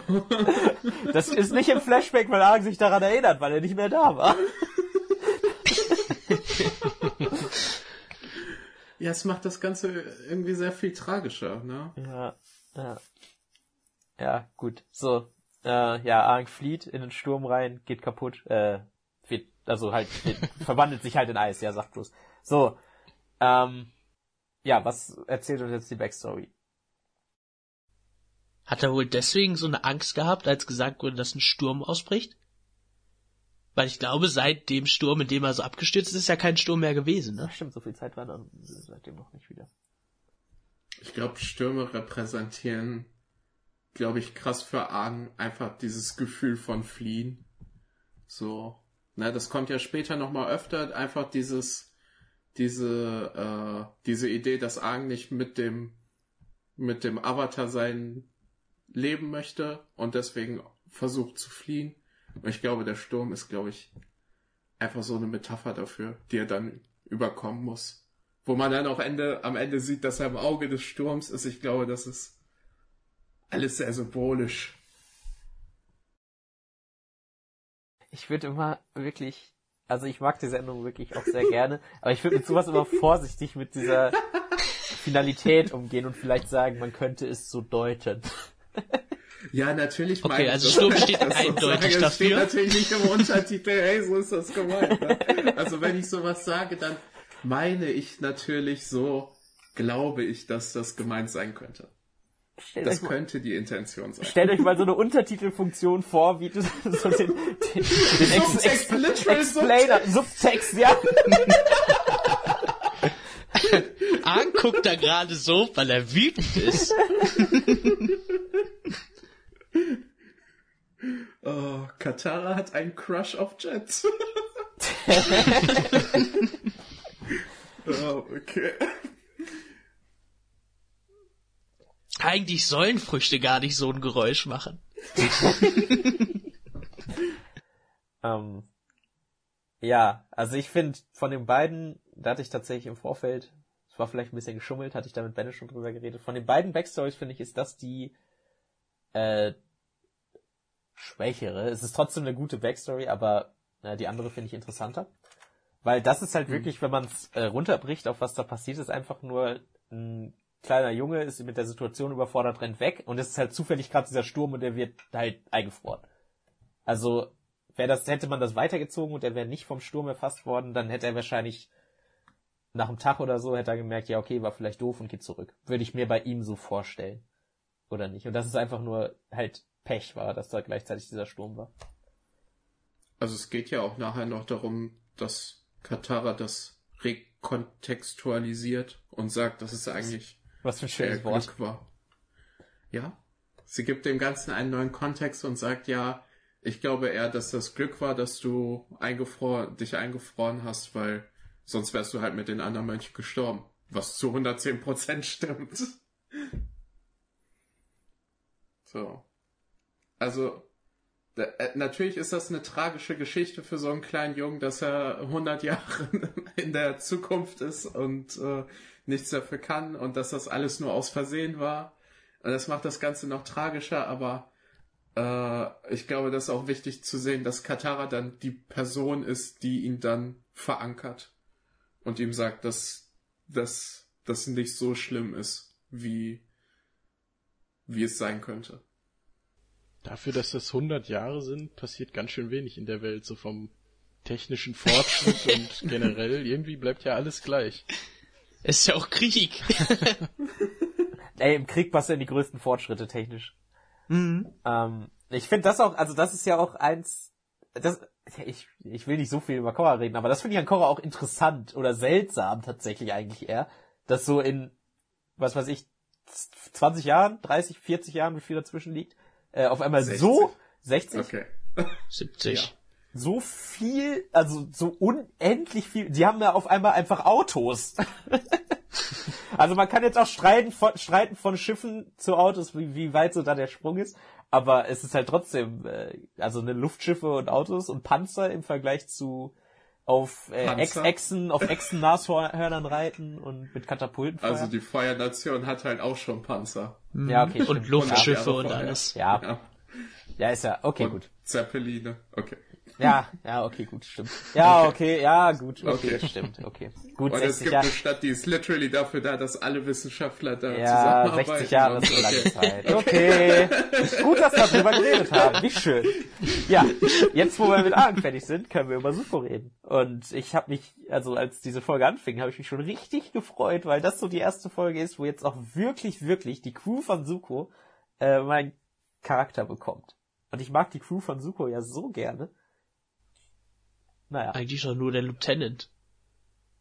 das ist nicht im Flashback, weil Aang sich daran erinnert, weil er nicht mehr da war. (laughs) Ja, es macht das Ganze irgendwie sehr viel tragischer, ne? Ja, ja. Ja, gut. So, äh, ja, Aang flieht in den Sturm rein, geht kaputt, äh, also halt, wird, verwandelt sich halt in Eis, ja, sagt bloß. So, ähm, ja, was erzählt uns jetzt die Backstory? Hat er wohl deswegen so eine Angst gehabt, als gesagt wurde, dass ein Sturm ausbricht? Weil ich glaube, seit dem Sturm, in dem er so abgestürzt ist, ist ja kein Sturm mehr gewesen, ne? Stimmt, so viel Zeit war dann seitdem noch nicht wieder. Ich glaube, Stürme repräsentieren, glaube ich, krass für Aang einfach dieses Gefühl von Fliehen. So, na, das kommt ja später nochmal öfter, einfach dieses, diese, äh, diese Idee, dass Aang nicht mit dem, mit dem Avatar sein leben möchte und deswegen versucht zu fliehen. Und ich glaube, der Sturm ist, glaube ich, einfach so eine Metapher dafür, die er dann überkommen muss. Wo man dann auch Ende, am Ende sieht, dass er im Auge des Sturms ist. Ich glaube, das ist alles sehr symbolisch. Ich würde immer wirklich, also ich mag die Sendung wirklich auch sehr gerne, aber ich würde mit sowas immer vorsichtig mit dieser Finalität umgehen und vielleicht sagen, man könnte es so deuten. Ja, natürlich Okay, also Sturm steht das eindeutig sozusagen. Es steht dafür. natürlich nicht im Untertitel, hey, so ist das gemeint. Ne? Also wenn ich sowas sage, dann meine ich natürlich so, glaube ich, dass das gemeint sein könnte. Stellt Das euch, mal, könnte die Intention sein. stellt euch mal so eine Untertitelfunktion vor, wie du (laughs) so den, den, den Ex, Subtext, Ex, literal Explainer, Subtext, ja. Aang guckt da gerade so, weil er wütend ist. (laughs) Oh, Katara hat einen Crush auf Jets. (laughs) oh, okay. Eigentlich sollen Früchte gar nicht so ein Geräusch machen. (laughs) Ähm, ja, also ich finde von den beiden, da hatte ich tatsächlich im Vorfeld, es war vielleicht ein bisschen geschummelt, hatte ich da mit Benne schon drüber geredet. Von den beiden Backstories finde ich, ist das die äh, schwächere. Es ist trotzdem eine gute Backstory, aber äh, die andere finde ich interessanter. Weil das ist halt wirklich, wenn man es äh, runterbricht, auf was da passiert ist, einfach nur ein kleiner Junge ist mit der Situation überfordert, rennt weg und es ist halt zufällig gerade dieser Sturm und der wird halt eingefroren. Also wäre das, hätte man das weitergezogen und er wäre nicht vom Sturm erfasst worden, dann hätte er wahrscheinlich nach einem Tag oder so hätte er gemerkt, ja, okay, war vielleicht doof und geht zurück. Würde ich mir bei ihm so vorstellen. Oder nicht? Und dass es einfach nur halt Pech war, dass da gleichzeitig dieser Sturm war. Also es geht ja auch nachher noch darum, dass Katara das rekontextualisiert und sagt, dass es eigentlich Was für ein schönes der Wort. Glück war. Ja. Sie gibt dem Ganzen einen neuen Kontext und sagt, ja, ich glaube eher, dass das Glück war, dass du eingefroren, dich eingefroren hast, weil sonst wärst du halt mit den anderen Mönchen gestorben. Was zu 110% stimmt. (laughs) So. Also, da, äh, natürlich ist das eine tragische Geschichte für so einen kleinen Jungen, dass er 100 Jahre (laughs) in der Zukunft ist und äh, nichts dafür kann und dass das alles nur aus Versehen war. Und das macht das Ganze noch tragischer, aber äh, ich glaube, das ist auch wichtig zu sehen, dass Katara dann die Person ist, die ihn dann verankert und ihm sagt, dass dass das nicht so schlimm ist, wie wie es sein könnte. Dafür, dass das 100 Jahre sind, passiert ganz schön wenig in der Welt, so vom technischen Fortschritt (laughs) und generell. Irgendwie bleibt ja alles gleich. Es ist ja auch Krieg. (laughs) Ey, im Krieg passieren die größten Fortschritte technisch. mhm. Ähm, ich finde das auch, also das ist ja auch eins, das, ich, ich will nicht so viel über Korra reden, aber das finde ich an Korra auch interessant oder seltsam tatsächlich eigentlich eher, dass so in, was weiß ich, 20 Jahren, 30, 40 Jahren, wie viel dazwischen liegt, äh, auf einmal 60. so, 60, Okay. 70. so viel, also so unendlich viel, die haben ja auf einmal einfach Autos. (laughs) also man kann jetzt auch streiten von, streiten von Schiffen zu Autos, wie, wie weit so da der Sprung ist, aber es ist halt trotzdem, äh, also eine Luftschiffe und Autos und Panzer im Vergleich zu auf äh, Ex? Echsen, auf Echsen-Nashörnern reiten und mit Katapulten feuern. Also die Feuernation hat halt auch schon Panzer. ja, okay, Und. Luftschiffe und vorher. alles. Ja, Ja. ja, ist ja, okay, Und gut. Zeppeline. Okay. Ja, (laughs) ja, okay, gut, stimmt. Ja, okay, ja, gut, okay, Okay. stimmt, okay. (laughs) Gut, Und es 60 gibt Jahre. eine Stadt, die ist literally dafür da, dass alle Wissenschaftler da Ja, zusammenarbeiten. 60 Jahre ist so lange Okay. Zeit. Okay. Gut, dass wir darüber geredet haben. Wie schön. Ja, jetzt wo wir mit Argen fertig sind, können wir über Suko reden. Und ich habe mich, also als diese Folge anfing, habe ich mich schon richtig gefreut, weil das so die erste Folge ist, wo jetzt auch wirklich, wirklich die Crew von Suko äh, meinen Charakter bekommt. Und ich mag die Crew von Suko ja so gerne. Naja. Eigentlich doch nur der Lieutenant.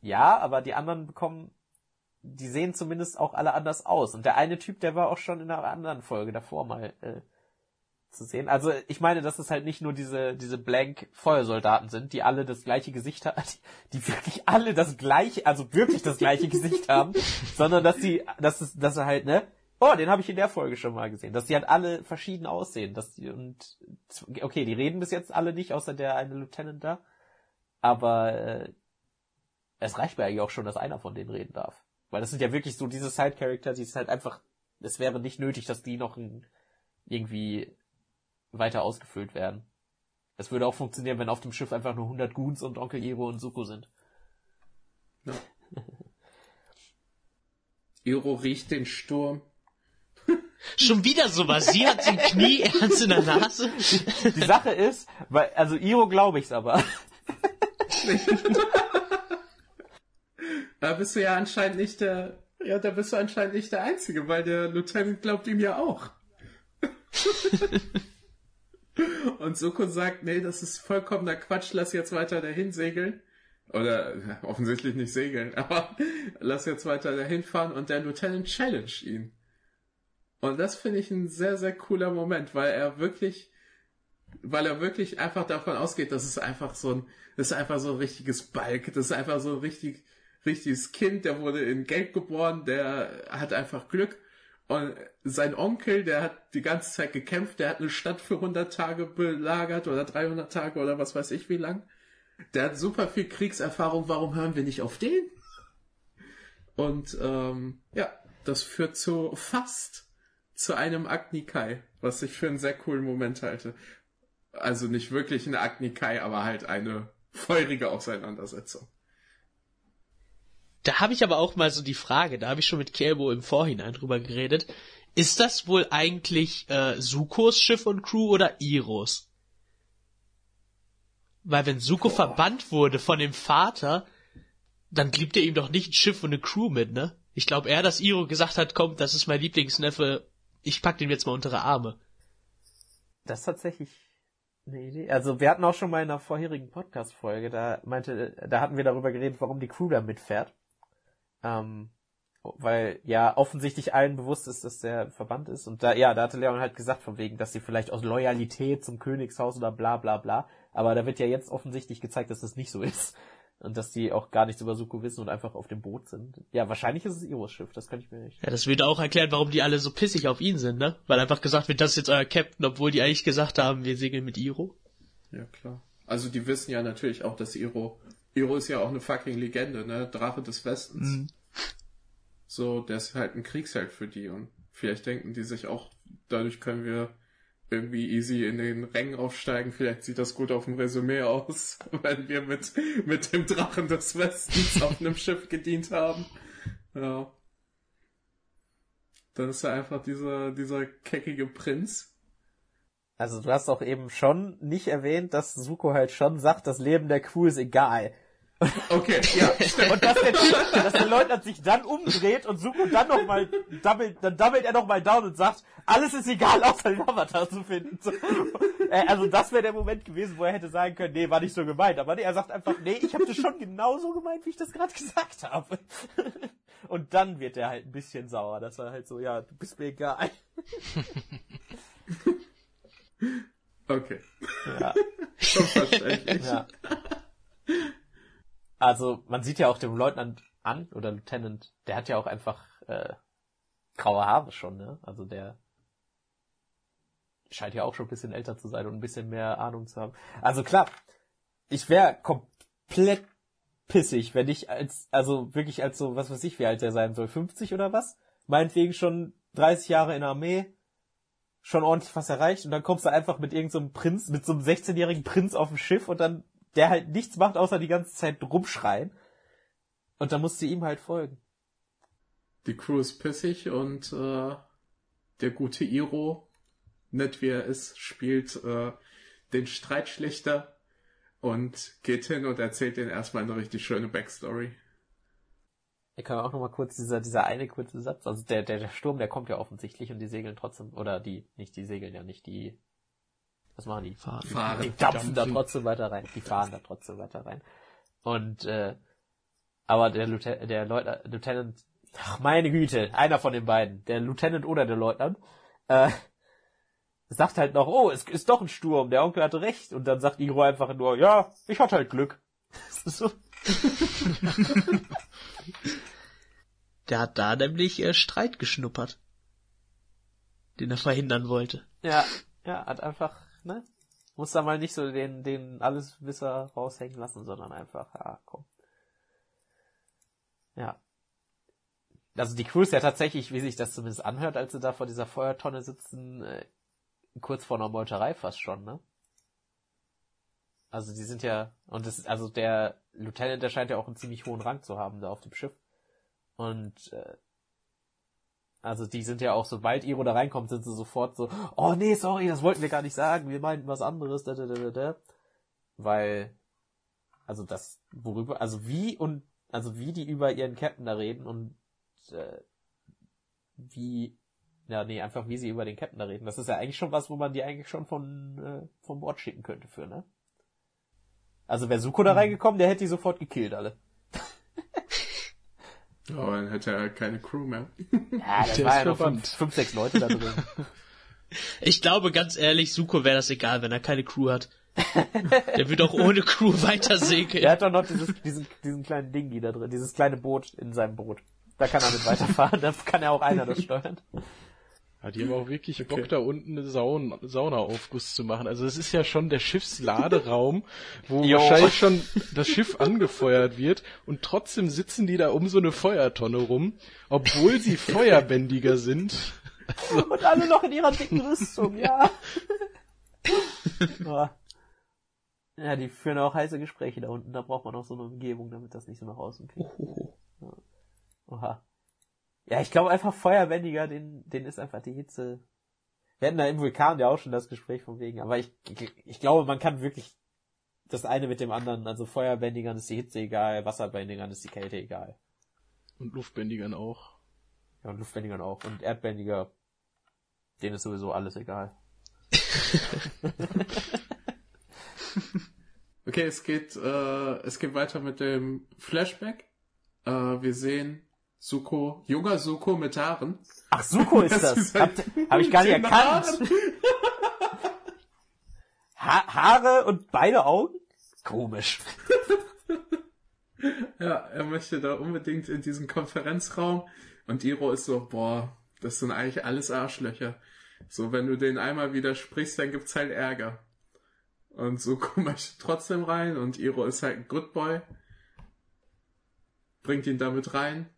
Ja, aber die anderen bekommen, die sehen zumindest auch alle anders aus. Und der eine Typ, der war auch schon in einer anderen Folge davor mal äh, zu sehen. Also ich meine, dass es halt nicht nur diese diese Blank Feuersoldaten sind, die alle das gleiche Gesicht haben, (laughs) die, die wirklich alle das gleiche, also wirklich das gleiche Gesicht haben, (laughs) sondern dass sie, dass es, dass er halt ne, oh, den habe ich in der Folge schon mal gesehen, dass die halt alle verschieden aussehen, dass die und okay, die reden bis jetzt alle nicht, außer der eine Lieutenant da, aber äh, es reicht mir eigentlich auch schon, dass einer von denen reden darf. Weil das sind ja wirklich so diese Side-Character, die ist halt einfach, es wäre nicht nötig, dass die noch ein, irgendwie weiter ausgefüllt werden. Es würde auch funktionieren, wenn auf dem Schiff einfach nur 100 Goons und Onkel Iro und Suko sind. (laughs) Iro riecht den Sturm. (laughs) Schon wieder sowas. Sie hat ein Knie, er hat's in der Nase. Die Sache ist, weil, also Iro glaube ich's aber. (laughs) Da bist du ja anscheinend nicht der, ja, da bist du anscheinend nicht der Einzige, weil der Lieutenant glaubt ihm ja auch. (laughs) Und Soko sagt, nee, das ist vollkommener Quatsch, lass jetzt weiter dahin segeln. Oder offensichtlich nicht segeln, (laughs) aber lass jetzt weiter dahin fahren und der Lieutenant challenge ihn. Und das finde ich ein sehr, sehr cooler Moment, weil er wirklich, weil er wirklich einfach davon ausgeht, dass es einfach so ein, das ist einfach so ein richtiges Balk, das ist einfach so ein richtig, richtiges Kind, der wurde in Geld geboren, der hat einfach Glück. Und sein Onkel, der hat die ganze Zeit gekämpft, der hat eine Stadt für 100 Tage belagert oder 300 Tage oder was weiß ich wie lang. Der hat super viel Kriegserfahrung, warum hören wir nicht auf den? Und ähm, ja, das führt zu fast zu einem Agnikai, was ich für einen sehr coolen Moment halte. Also nicht wirklich eine Agnikai, aber halt eine feurige Auseinandersetzung. Da habe ich aber auch mal so die Frage, da habe ich schon mit Kelbo im Vorhinein drüber geredet. Ist das wohl eigentlich äh, Sukos Schiff und Crew oder Iros? Weil wenn Suko Boah. verbannt wurde von dem Vater, dann gibt er ihm doch nicht ein Schiff und eine Crew mit, ne? Ich glaube eher, dass Iro gesagt hat, komm, das ist mein Lieblingsneffe, ich pack den jetzt mal unter Arme. Das ist tatsächlich eine Idee. Also wir hatten auch schon mal in einer vorherigen Podcast-Folge, da meinte, da hatten wir darüber geredet, warum die Crew da mitfährt. Ähm, weil ja offensichtlich allen bewusst ist, dass der verbannt ist. Und da, ja, da hatte Leon halt gesagt, von wegen, dass sie vielleicht aus Loyalität zum Königshaus oder bla bla bla. Aber da wird ja jetzt offensichtlich gezeigt, dass das nicht so ist. Und dass die auch gar nichts über Suko wissen und einfach auf dem Boot sind. Ja, wahrscheinlich ist es Iros Schiff, das kann ich mir nicht. Ja, das wird auch erklärt, warum die alle so pissig auf ihn sind, ne? Weil einfach gesagt wird, das ist jetzt euer Captain, obwohl die eigentlich gesagt haben, wir segeln mit Iro. Ja, klar. Also die wissen ja natürlich auch, dass Iro, Iro ist ja auch eine fucking Legende, ne? Drache des Westens. Mhm. So, der ist halt ein Kriegsheld für die und vielleicht denken die sich auch, dadurch können wir irgendwie easy in den Rängen aufsteigen. Vielleicht sieht das gut auf dem Resümee aus, (laughs) wenn wir mit, mit dem Drachen des Westens auf einem Schiff gedient haben. Ja. Dann ist er einfach dieser, dieser keckige Prinz. Also du hast auch eben schon nicht erwähnt, dass Suko halt schon sagt, das Leben der Crew ist egal. Okay, ja, stimmt. Und dass der, dass der Leutnant sich dann umdreht und Suko dann nochmal, double, dann doubled er nochmal down und sagt, alles ist egal, außer den Avatar zu finden. So. Äh, also das wäre der Moment gewesen, wo er hätte sagen können, nee, war nicht so gemeint. Aber nee, er sagt einfach, nee, ich habe das schon genauso gemeint, wie ich das gerade (laughs) gesagt habe. Und dann wird er halt ein bisschen sauer, dass er halt so, ja, du bist mir egal. Okay. Ja. (laughs) Schon verständlich. Ja. Also, man sieht ja auch dem Leutnant an, oder Lieutenant, der hat ja auch einfach äh, graue Haare schon, ne? Also der scheint ja auch schon ein bisschen älter zu sein und ein bisschen mehr Ahnung zu haben. Also klar, ich wäre komplett pissig, wenn ich als, also wirklich als so, was weiß ich, wie alt der sein soll, 50 oder was? Meinetwegen schon 30 Jahre in der Armee, schon ordentlich was erreicht und dann kommst du einfach mit irgendeinem so Prinz, mit so einem 16-jährigen Prinz auf dem Schiff und dann der halt nichts macht, außer die ganze Zeit rumschreien. Und dann musst du ihm halt folgen. Die Crew ist pissig und äh, der gute Iro, nett wie er ist, spielt äh, den Streitschlichter und geht hin und erzählt denen erstmal eine richtig schöne Backstory. Ich kann auch noch mal kurz dieser dieser eine kurze Satz, also der der der Sturm, der kommt ja offensichtlich und die segeln trotzdem oder die nicht die segeln ja nicht die was machen die? Fahren. fahren. Die dampfen da trotzdem weiter rein. Die fahren da trotzdem weiter rein. Und äh, aber der, Lieutenant, der Leut Lieutenant, ach meine Güte, einer von den beiden, der Lieutenant oder der Leutnant, äh, sagt halt noch, oh, es ist doch ein Sturm, der Onkel hatte recht. Und dann sagt Igro einfach nur, ja, ich hatte halt Glück. (laughs) so. (laughs) der hat da nämlich äh, Streit geschnuppert, den er verhindern wollte. Ja, ja, hat einfach ne? Muss da mal nicht so den, den Alleswisser raushängen lassen, sondern einfach, ja, komm. Ja. Also die Crew ist ja tatsächlich, wie sich das zumindest anhört, als sie da vor dieser Feuertonne sitzen, äh, kurz vor einer Meuterei fast schon, ne? Also die sind ja, und das, also der Lieutenant, der scheint ja auch einen ziemlich hohen Rang zu haben da auf dem Schiff. Und äh, also die sind ja auch, sobald Iro da reinkommt, sind sie sofort so, oh nee, sorry, das wollten wir gar nicht sagen, wir meinten was anderes, da, da, da, da. Weil, also das, worüber, also wie und, also wie die über ihren Captain da reden und äh, wie, ja, nee, einfach wie sie über den Captain da reden. Das ist ja eigentlich schon was, wo man die eigentlich schon von, äh, vom Bord schicken könnte für, ne? Also wäre Suko da hm. reingekommen, der hätte die sofort gekillt, alle. Aber dann hätte er keine Crew mehr. Ja, das war ja noch fünf, fünf, sechs Leute da drin. (laughs) Ich glaube, ganz ehrlich, Suko wäre das egal, wenn er keine Crew hat. Der wird auch ohne Crew (laughs) weiter segeln. Er hat doch noch dieses, diesen, diesen kleinen Dingi da drin, dieses kleine Boot in seinem Boot. Da kann er mit weiterfahren, da kann ja auch einer das steuern. Ja, die haben auch wirklich okay. Bock, da unten eine Saun Saunaaufguss zu machen. Also es ist ja schon der Schiffsladeraum, wo jo. wahrscheinlich schon das Schiff angefeuert wird und trotzdem sitzen die da um so eine Feuertonne rum, obwohl sie feuerbändiger sind. Also, und alle noch in ihrer dicken Rüstung, ja. (laughs) ja, die führen auch heiße Gespräche da unten. Da braucht man auch so eine Umgebung, damit das nicht so nach außen klingt. Ja. Oha. Ja, ich glaube einfach Feuerbändiger, den, den ist einfach die Hitze. Wir hatten da im Vulkan ja auch schon das Gespräch von wegen, aber ich, ich, glaube, man kann wirklich das eine mit dem anderen. Also Feuerbändigern ist die Hitze egal, Wasserbändigern ist die Kälte egal. Und Luftbändigern auch. Ja, und Luftbändigern auch. Und Erdbändiger, denen ist sowieso alles egal. (laughs) Okay, es geht, äh, es geht weiter mit dem Flashback. Äh, wir sehen Suko, junger Suko mit Haaren. Ach, Suko ist das. ist Hab, halt hab ich gar nicht erkannt. (laughs) Ha Haare und beide Augen? Komisch. (laughs) Ja, er möchte da unbedingt in diesen Konferenzraum und Iro ist so, boah, das sind eigentlich alles Arschlöcher. So, wenn du den einmal widersprichst, dann gibt's halt Ärger. Und Suko (laughs) möchte trotzdem rein und Iro ist halt ein Good Boy. Bringt ihn damit rein.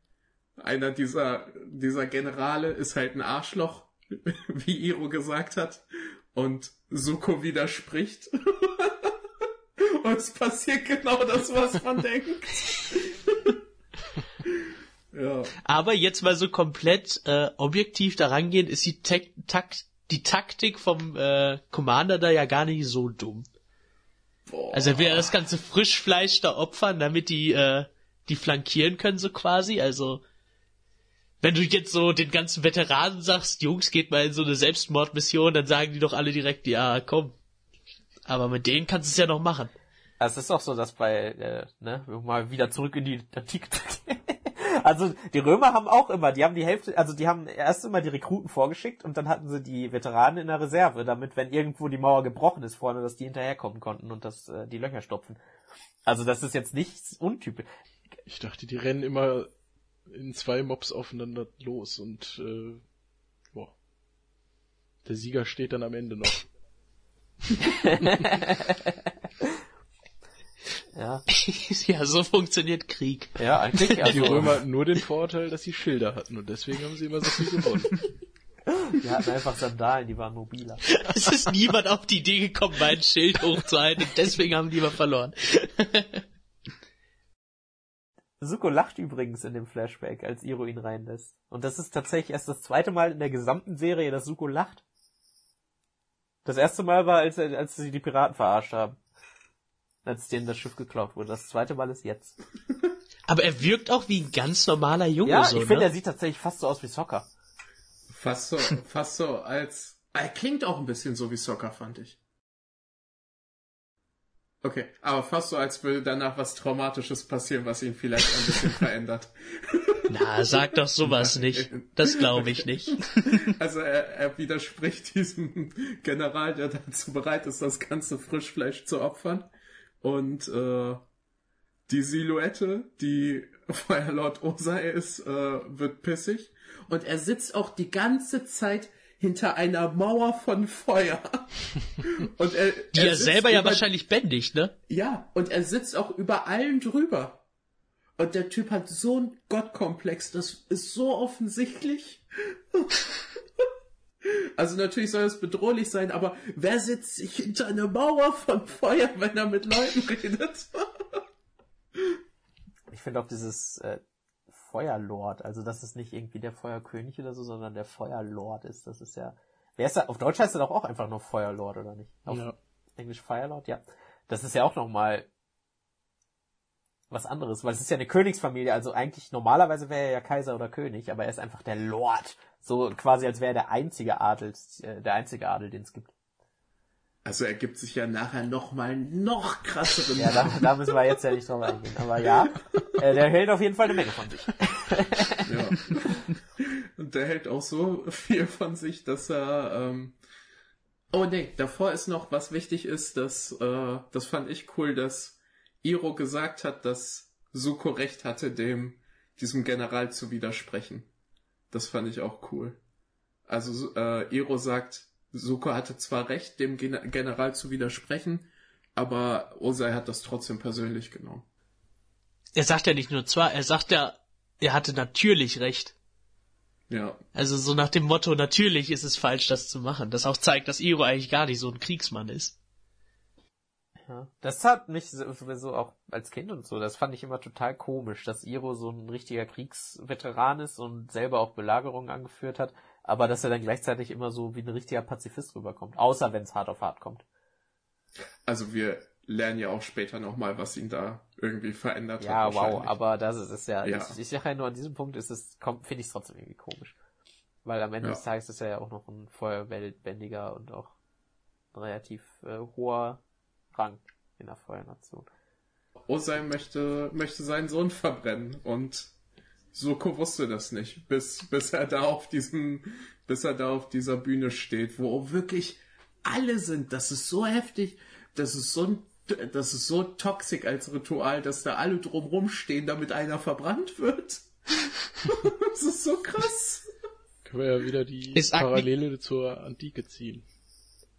Einer dieser, dieser Generale ist halt ein Arschloch, (laughs) wie Iro gesagt hat. Und Suko widerspricht. (laughs) Und es passiert genau das, was man (laughs) denkt. ja. Aber jetzt mal so komplett äh, objektiv daran gehen, ist die, Tek Tak die Taktik vom äh, Commander da ja gar nicht so dumm. Boah. Also er will das ganze Frischfleisch da opfern, damit die äh, die flankieren können so quasi. Also wenn du jetzt so den ganzen Veteranen sagst, Jungs, geht mal in so eine Selbstmordmission, dann sagen die doch alle direkt, ja, komm. Aber mit denen kannst du es ja noch machen. Also es ist auch so, dass bei, äh, ne, mal wieder zurück in die Antike. (laughs) also die Römer haben auch immer, die haben die Hälfte, also die haben erst immer die Rekruten vorgeschickt und dann hatten sie die Veteranen in der Reserve, damit wenn irgendwo die Mauer gebrochen ist vorne, dass die hinterherkommen konnten und das äh, die Löcher stopfen. Also das ist jetzt nichts untypisch. Ich dachte, die rennen immer in zwei Mobs aufeinander los und äh, boah. Der Sieger steht dann am Ende noch. (laughs) Ja, (laughs) ja, so funktioniert Krieg. ja eigentlich. (laughs) Die Also, Römer hatten nur den Vorteil, dass sie Schilder hatten und deswegen haben sie immer so viel gewonnen. die hatten einfach Sandalen, die waren mobiler. Es ist niemand auf die Idee gekommen, mein Schild hochzuhalten und deswegen haben die immer verloren. Suko lacht übrigens in dem Flashback, als Iro ihn reinlässt. Und das ist tatsächlich erst das zweite Mal in der gesamten Serie, dass Suko lacht. Das erste Mal war, als, er- als sie die Piraten verarscht haben. Als denen das Schiff geklaut wurde. Das zweite Mal ist jetzt. (laughs) Aber er wirkt auch wie ein ganz normaler Junge Ja, so, ich finde, ne? er sieht tatsächlich fast so aus wie Soccer. Fast so, fast so als. Er klingt auch ein bisschen so wie Soccer, fand ich. Okay, aber fast so, als würde danach was Traumatisches passieren, was ihn vielleicht ein bisschen (laughs) verändert. Na, sag doch sowas nicht. Das glaube ich nicht. (laughs) Also er, er widerspricht diesem General, der dazu bereit ist, das ganze Frischfleisch zu opfern. Und äh, die Silhouette, die (laughs) Feuerlord Osei ist, äh, wird pissig. Und er sitzt auch die ganze Zeit hinter einer Mauer von Feuer. (laughs) Und er, Die er er selber ja über- wahrscheinlich bändigt, ne? ja, und er sitzt auch über allen drüber. Und der Typ hat so einen Gottkomplex, das ist so offensichtlich. (laughs) Also natürlich soll es bedrohlich sein, aber wer sitzt sich hinter einer Mauer von Feuer, wenn er mit Leuten (laughs) redet? Ich finde auch dieses äh, Feuerlord, also dass es nicht irgendwie der Feuerkönig oder so, sondern der Feuerlord ist. Das ist ja. Wer ist da? Auf Deutsch heißt er doch auch einfach nur Feuerlord, oder nicht? Auf Ja. Englisch Firelord, ja. Das ist ja auch nochmal was anderes, weil es ist ja eine Königsfamilie, also eigentlich normalerweise wäre er ja Kaiser oder König, aber er ist einfach der Lord. So quasi als wäre er der einzige Adel, äh, der einzige Adel, den es gibt. Also er gibt sich ja nachher nochmal noch krasseren Ja, da, da müssen wir jetzt ja nicht drauf eingehen. Aber ja, äh, der hält auf jeden Fall eine Menge von sich. Ja. Und der hält auch so viel von sich, dass er. Ähm oh nee, davor ist noch was wichtig ist, dass äh, das fand ich cool, dass Iro gesagt hat, dass Suko recht hatte, dem diesem General zu widersprechen. Das fand ich auch cool. Also äh, Iro sagt, Suko hatte zwar recht, dem Gen General zu widersprechen, aber Osei hat das trotzdem persönlich genommen. Er sagt ja nicht nur zwar, er sagt ja, er hatte natürlich recht. Ja, Also so nach dem Motto, natürlich ist es falsch, das zu machen. Das auch zeigt, dass Iro eigentlich gar nicht so ein Kriegsmann ist. Ja. Das hat mich so- sowieso auch als Kind und so, das fand ich immer total komisch, dass Iro so ein richtiger Kriegsveteran ist und selber auch Belagerungen angeführt hat, aber dass er dann gleichzeitig immer so wie ein richtiger Pazifist rüberkommt. Außer wenn es hart auf hart kommt. Also wir lernen ja auch später nochmal, was ihn da irgendwie verändert Ja, hat. wow, wahrscheinlich. aber das ist, ist ja, Ja. Ich, ich sage ja nur an diesem Punkt ist es, finde ich es trotzdem irgendwie komisch. Weil am Ende Ja. des Tages ist er ja auch noch ein feuerweltbändiger und auch ein relativ äh, hoher Rang in der Feuernation. Osei möchte, möchte seinen Sohn verbrennen und Soko wusste das nicht, bis, bis er da auf diesem, bis er da auf dieser Bühne steht, wo wirklich alle sind. Das ist so heftig, das ist so ein, das ist so toxisch als Ritual, dass da alle drumrum stehen, damit einer verbrannt wird. (laughs) das ist so krass. Können wir ja wieder die Ist Agni- Parallele zur Antike ziehen.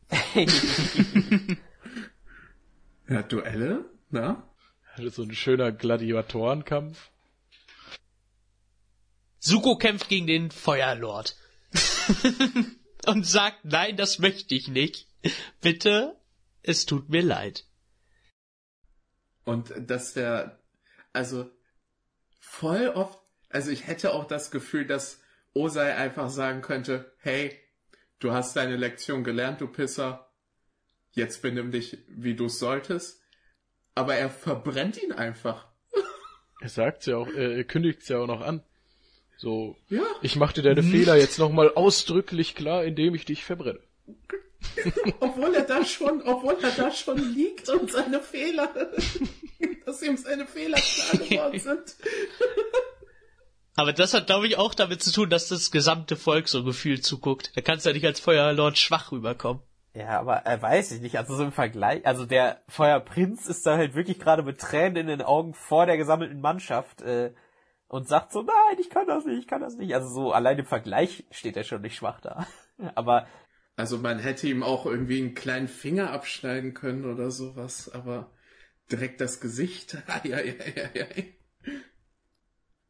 (laughs) Ja, Duelle, ne? Also so ein schöner Gladiatorenkampf. Suko kämpft gegen den Feuerlord. (laughs) und sagt, nein, das möchte ich nicht. Bitte, es tut mir leid. Und dass der, also voll oft, also ich hätte auch das Gefühl, dass Osei einfach sagen könnte, hey, du hast deine Lektion gelernt, du Pisser, jetzt benimm dich, wie du es solltest. Aber er verbrennt ihn einfach. Er sagt's ja auch, er, er kündigt's ja auch noch an. So, Ja, ich mach dir deine Fehler jetzt nochmal ausdrücklich klar, indem ich dich verbrenne. (laughs) obwohl er da schon, obwohl er da schon liegt und seine Fehler, (laughs) dass ihm seine Fehler klar geworden sind. (laughs) Aber das hat, glaube ich, auch damit zu tun, dass das gesamte Volk so gefühlt zuguckt. Da kannst du ja nicht als Feuerlord schwach rüberkommen. Ja, aber äh, weiß ich nicht. Also so im Vergleich, also der Feuerprinz ist da halt wirklich gerade mit Tränen in den Augen vor der gesammelten Mannschaft äh, und sagt so, nein, ich kann das nicht, ich kann das nicht. Also so allein im Vergleich steht er schon nicht schwach da. (laughs) aber Also man hätte ihm auch irgendwie einen kleinen Finger abschneiden können oder sowas, aber direkt das Gesicht. Ai, ai, ai, ai, ai.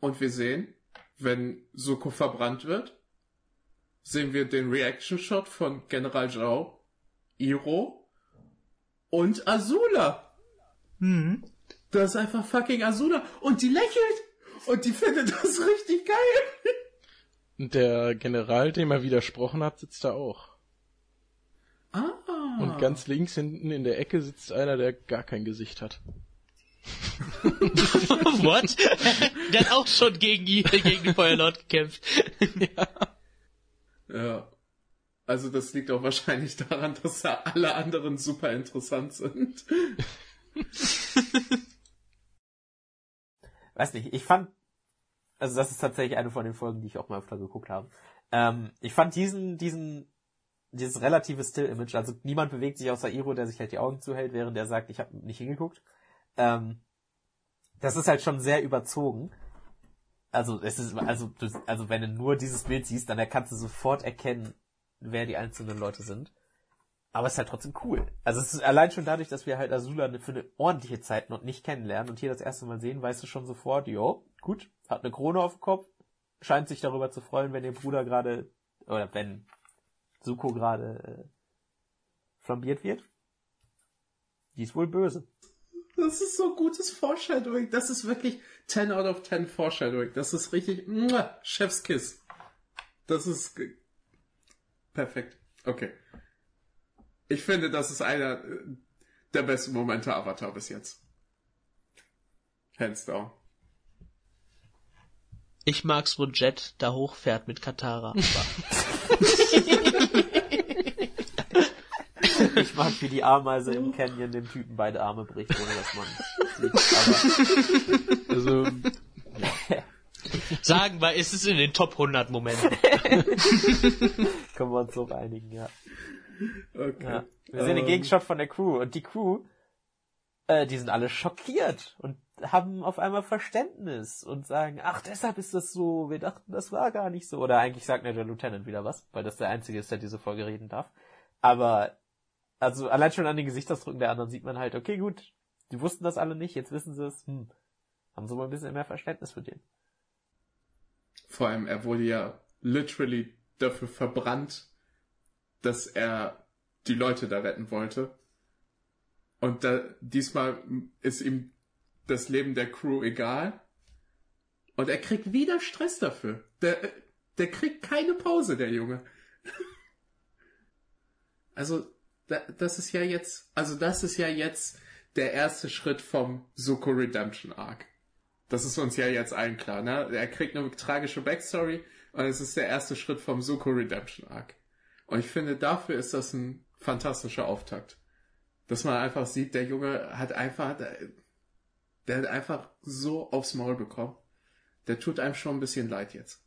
Und wir sehen, wenn Suko verbrannt wird, sehen wir den Reaction-Shot von General Zhao, Iro und Azula. Hm. Das ist einfach fucking Azula. Und die lächelt. Und die findet das richtig geil. Und der General, dem er widersprochen hat, sitzt da auch. Ah. Und ganz links hinten in der Ecke sitzt einer, der gar kein Gesicht hat. (laughs) What? Der hat auch schon gegen, ihn, gegen den Feuerlord gekämpft. Ja. Also das liegt auch wahrscheinlich daran, dass da alle anderen super interessant sind. (laughs) weiß nicht, ich fand, also das ist tatsächlich eine von den Folgen, die ich auch mal öfter geguckt habe. Ähm, ich fand diesen, diesen, dieses relative Still-Image, also niemand bewegt sich außer Iro, der sich halt die Augen zuhält, während er sagt, ich habe nicht hingeguckt. Ähm, das ist halt schon sehr überzogen. Also es ist, also, also wenn du nur dieses Bild siehst, dann kannst du sofort erkennen, wer die einzelnen Leute sind. Aber es ist halt trotzdem cool. Also es ist allein schon dadurch, dass wir halt Azula für eine ordentliche Zeit noch nicht kennenlernen und hier das erste Mal sehen, weißt du schon sofort, jo, gut, hat eine Krone auf dem Kopf, scheint sich darüber zu freuen, wenn ihr Bruder gerade, oder wenn Suko gerade äh, flambiert wird. Die ist wohl böse. Das ist so gutes Foreshadowing. Das ist wirklich 10 out of 10 Foreshadowing. Das ist richtig muah, Chefskiss. Das ist perfekt. Okay. Ich finde, das ist einer der besten Momente Avatar bis jetzt. Hands down. Ich mag's, wo Jet da hochfährt mit Katara. (laughs) Ich mag, wie die Ameise im Canyon dem Typen beide Arme bricht, ohne dass man sieht. Also, (laughs) Sagen wir, es ist in den Top 100 Momenten. Aber können wir uns so einigen, ja. Okay. ja. Wir sehen den Ähm, Gegenshot von der Crew und die Crew, äh, die sind alle schockiert und haben auf einmal Verständnis und sagen, ach, deshalb ist das so, wir dachten, das war gar nicht so. Oder eigentlich sagt mir der Lieutenant wieder was, weil das der Einzige ist, der diese Folge reden darf. Aber, also allein schon an den Gesichtsausdrücken der anderen sieht man halt, okay, gut, die wussten das alle nicht, jetzt wissen sie es, hm, haben sie mal ein bisschen mehr Verständnis für den. Vor allem, er wurde ja literally dafür verbrannt, dass er die Leute da retten wollte. Und da, diesmal ist ihm das Leben der Crew egal. Und er kriegt wieder Stress dafür. Der, der kriegt keine Pause, der Junge. (laughs) Also, da, das ist ja jetzt, also das ist ja jetzt der erste Schritt vom Zuko Redemption Arc. Das ist uns ja jetzt allen klar, ne? Er kriegt eine tragische Backstory und es ist der erste Schritt vom Zuko Redemption Arc. Und ich finde, dafür ist das ein fantastischer Auftakt. Dass man einfach sieht, der Junge hat einfach, der hat einfach so aufs Maul bekommen. Der tut einem schon ein bisschen leid jetzt.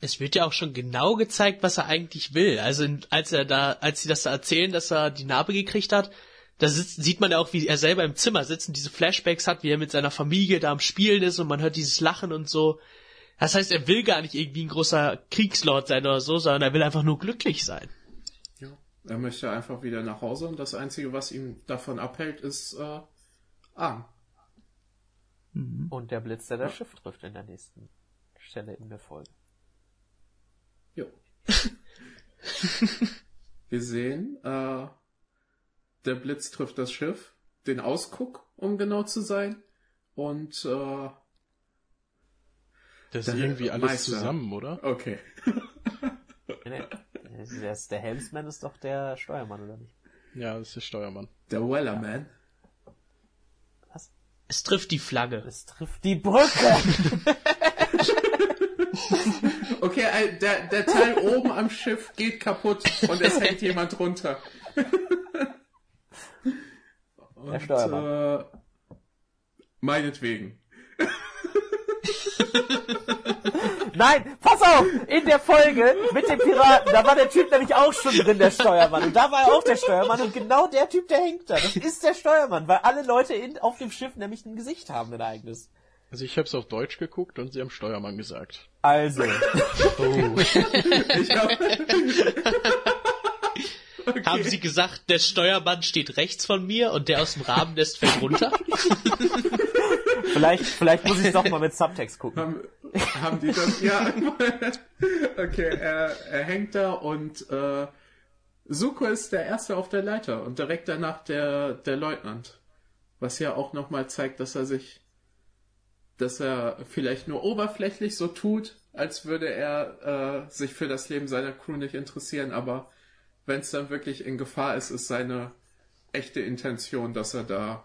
Es wird ja auch schon genau gezeigt, was er eigentlich will. Also als er da, als sie das da erzählen, dass er die Narbe gekriegt hat, da sitzt, sieht man ja auch, wie er selber im Zimmer sitzt und diese Flashbacks hat, wie er mit seiner Familie da am Spielen ist und man hört dieses Lachen und so. Das heißt, er will gar nicht irgendwie ein großer Kriegslord sein oder so, sondern er will einfach nur glücklich sein. Ja. Er möchte einfach wieder nach Hause und das Einzige, was ihn davon abhält, ist äh, Arm. Mhm. Und der Blitz, der das Schiff trifft in der nächsten Stelle in der Folge. Jo. Wir sehen, äh, der Blitz trifft das Schiff, den Ausguck, um genau zu sein, und äh, das ist irgendwie alles Meister. zusammen, oder? Okay. (laughs) der Helmsman ist doch der Steuermann, oder nicht? Ja, das ist der Steuermann. Der Wellerman. Was? Es trifft die Flagge. Es trifft die Brücke. (laughs) okay, äh, der, der Teil oben am Schiff geht kaputt und es hängt (laughs) jemand runter. Und, der Steuermann. Äh, meinetwegen. Nein, pass auf! In der Folge mit dem Piraten, da war der Typ nämlich auch schon drin, der Steuermann. Und da war er auch der Steuermann und genau der Typ, der hängt da. Das ist der Steuermann, weil alle Leute in, auf dem Schiff nämlich ein Gesicht haben, ein eigenes. Also ich hab's auf Deutsch geguckt und sie haben Steuermann gesagt. Also. Oh. (laughs) ich hab... (laughs) Okay. Haben Sie gesagt, der Steuermann steht rechts von mir und der aus dem Rahmennest fällt runter? (laughs) vielleicht, vielleicht muss ich doch mal mit Subtext gucken. Haben, haben die das? Ja. (laughs) okay, er, er hängt da und äh, Suko ist der Erste auf der Leiter und direkt danach der, der Leutnant. Was ja auch nochmal zeigt, dass er sich, dass er vielleicht nur oberflächlich so tut, als würde er äh, sich für das Leben seiner Crew nicht interessieren, aber wenn es dann wirklich in Gefahr ist, ist seine echte Intention, dass er da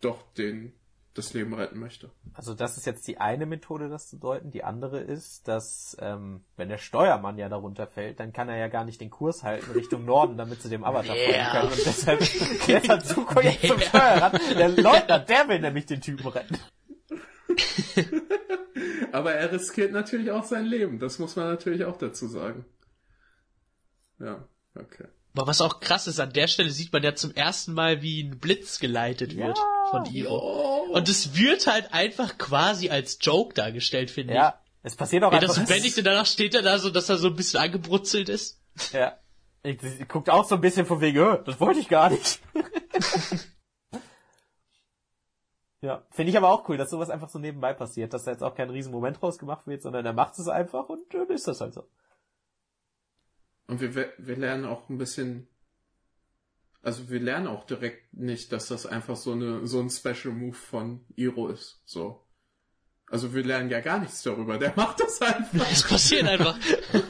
doch den das Leben retten möchte. Also das ist jetzt die eine Methode, das zu deuten. Die andere ist, dass ähm, wenn der Steuermann ja darunter fällt, dann kann er ja gar nicht den Kurs halten Richtung Norden, damit sie dem Avatar folgen können. Und deshalb (laughs) klettert Zuko jetzt yeah. zum Steuerrad. Der Leutnant, der will nämlich den Typen retten. (laughs) Aber er riskiert natürlich auch sein Leben. Das muss man natürlich auch dazu sagen. Ja, okay. Aber was auch krass ist, an der Stelle sieht man ja zum ersten Mal, wie ein Blitz geleitet wird ja, von Iro. Und es wird halt einfach quasi als Joke dargestellt, finde ja, ich. Ja, es passiert auch ja, einfach. Das Bendigte danach steht er da so, dass er so ein bisschen angebrutzelt ist. Ja. Ich, ich guckt auch so ein bisschen von wegen, das wollte ich gar nicht. (laughs) ja, finde ich aber auch cool, dass sowas einfach so nebenbei passiert, dass da jetzt auch kein riesen Moment rausgemacht wird, sondern er macht es einfach und dann ist das halt so. Und wir, wir lernen auch ein bisschen, also wir lernen auch direkt nicht, dass das einfach so eine, so ein Special Move von Iro ist, so. Also wir lernen ja gar nichts darüber, der (laughs) macht das einfach. Es passiert einfach.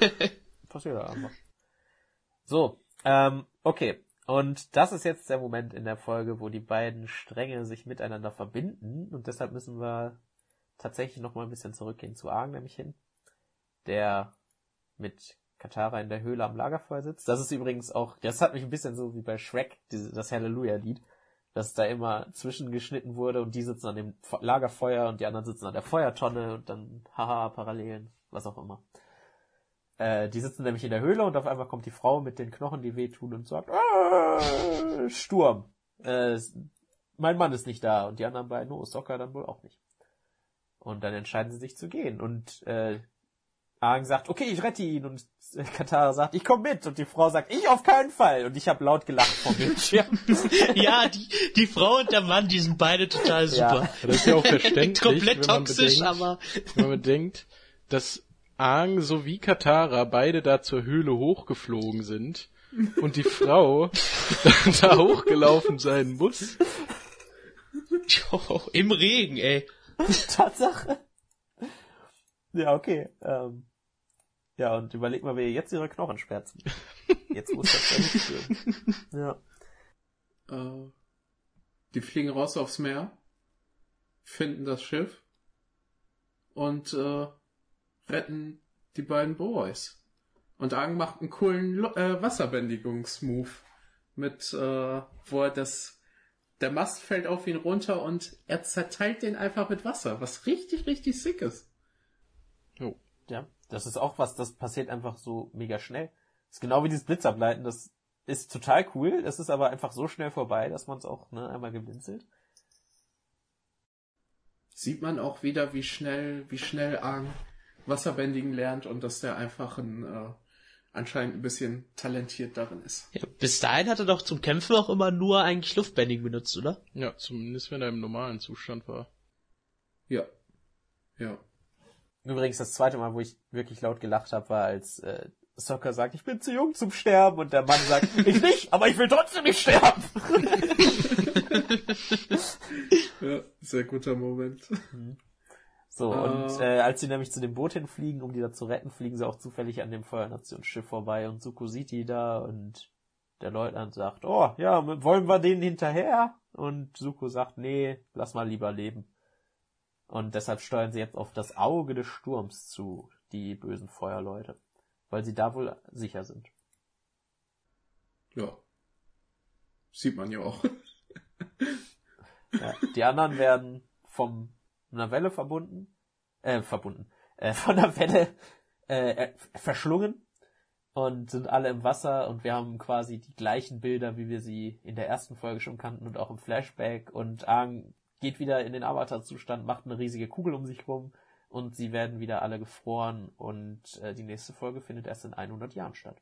(laughs) passiert einfach. So, ähm, okay. Und das ist jetzt der Moment in der Folge, wo die beiden Stränge sich miteinander verbinden. Und deshalb müssen wir tatsächlich noch mal ein bisschen zurückgehen zu Argen, nämlich hin. Der mit Katara in der Höhle am Lagerfeuer sitzt. Das ist übrigens auch, das hat mich ein bisschen so wie bei Shrek, das Halleluja-Lied, dass da immer zwischengeschnitten wurde und die sitzen an dem Lagerfeuer und die anderen sitzen an der Feuertonne und dann haha, Parallelen, was auch immer. Äh, die sitzen nämlich in der Höhle und auf einmal kommt die Frau mit den Knochen, die wehtun und sagt, äh, Sturm. Äh, mein Mann ist nicht da und die anderen beiden, oh, Sokka dann wohl auch nicht. Und dann entscheiden sie sich zu gehen und äh, Aang sagt, okay, ich rette ihn und (laughs) Katara sagt, ich komme mit und die Frau sagt, ich auf keinen Fall und ich habe laut gelacht vom Bildschirm. (laughs) ja, die, die Frau und der Mann, die sind beide total super. Ja. Das ist ja auch (laughs) verständlich, komplett toxisch, bedenkt, aber wenn man bedenkt, dass Aang sowie Katara beide da zur Höhle hochgeflogen sind und die Frau da hochgelaufen sein muss. Im Regen, ey. Tatsache. Ja, okay. Ähm, ja, und überleg mal, wer jetzt ihre Knochen schmerzen. Jetzt muss das ja nicht führen. (laughs) Ja. Äh, die fliegen raus aufs Meer, finden das Schiff und äh, retten die beiden Boys. Und Aang macht einen coolen Lo äh, Wasserbändigungsmove mit, äh, wo er das, der Mast fällt auf ihn runter und er zerteilt den einfach mit Wasser, was richtig, richtig sick ist. Jo. Ja, das ist auch was, das passiert einfach so mega schnell. Das ist genau wie dieses Blitzableiten, das ist total cool, das ist aber einfach so schnell vorbei, dass man es auch ne, einmal geblinzelt. Sieht man auch wieder, wie schnell, wie schnell Aang Wasserbändigen lernt und dass der einfach ein, äh, anscheinend ein bisschen talentiert darin ist. Ja, bis dahin hat er doch zum Kämpfen auch immer nur eigentlich Luftbändigen benutzt, oder? Ja, zumindest wenn er im normalen Zustand war. Ja. Ja. Übrigens, das zweite Mal, wo ich wirklich laut gelacht habe, war, als äh, Soccer sagt, ich bin zu jung zum Sterben und der Mann sagt, (laughs) ich nicht, aber ich will trotzdem nicht sterben. (laughs) ja, sehr guter Moment. So, Ah. und äh, als sie nämlich zu dem Boot hinfliegen, um die da zu retten, fliegen sie auch zufällig an dem Feuernationsschiff vorbei und Suko sieht die da und der Leutnant sagt, oh, ja, wollen wir denen hinterher? Und Suko sagt, nee, lass mal lieber leben. Und deshalb steuern sie jetzt auf das Auge des Sturms zu, die bösen Feuerleute, weil sie da wohl sicher sind. Ja. Sieht man ja auch. Ja, die anderen werden vom einer Welle verbunden, äh, verbunden, äh, (laughs) von der Welle äh, verschlungen und sind alle im Wasser und wir haben quasi die gleichen Bilder, wie wir sie in der ersten Folge schon kannten und auch im Flashback und Aang geht wieder in den Avatar-Zustand, macht eine riesige Kugel um sich rum und sie werden wieder alle gefroren und äh, die nächste Folge findet erst in 100 Jahren statt.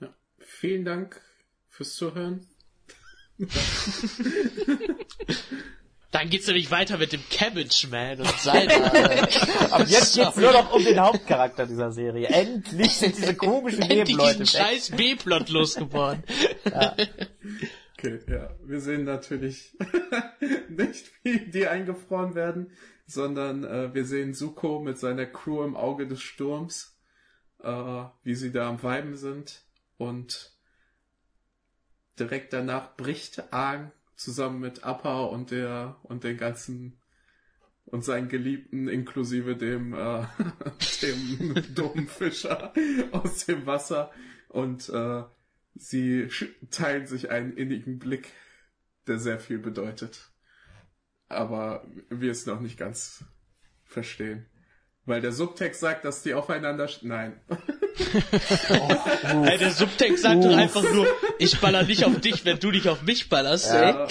Ja. Vielen Dank fürs Zuhören. (laughs) Dann geht's nämlich weiter mit dem Cabbage Man und (laughs) seiner. Aber jetzt geht's nur noch um den Hauptcharakter dieser Serie. Endlich sind diese komischen Endlich Nebenleute diesen weg. scheiß B-Plot losgeworden. Okay, ja. Wir sehen natürlich (laughs) nicht, wie die eingefroren werden, sondern äh, wir sehen Suko mit seiner Crew im Auge des Sturms, äh, wie sie da am Weiben sind und direkt danach bricht Aang zusammen mit Appa und der und den ganzen und seinen Geliebten inklusive dem äh, (laughs) dem dummen Fischer aus dem Wasser und äh, sie teilen sich einen innigen Blick, der sehr viel bedeutet. Aber wir es noch nicht ganz verstehen. Weil der Subtext sagt, dass die aufeinander... Nein. (laughs) Ey, der Subtext sagt doch einfach nur, ich baller nicht auf dich, wenn du nicht auf mich ballerst, ey. Ja,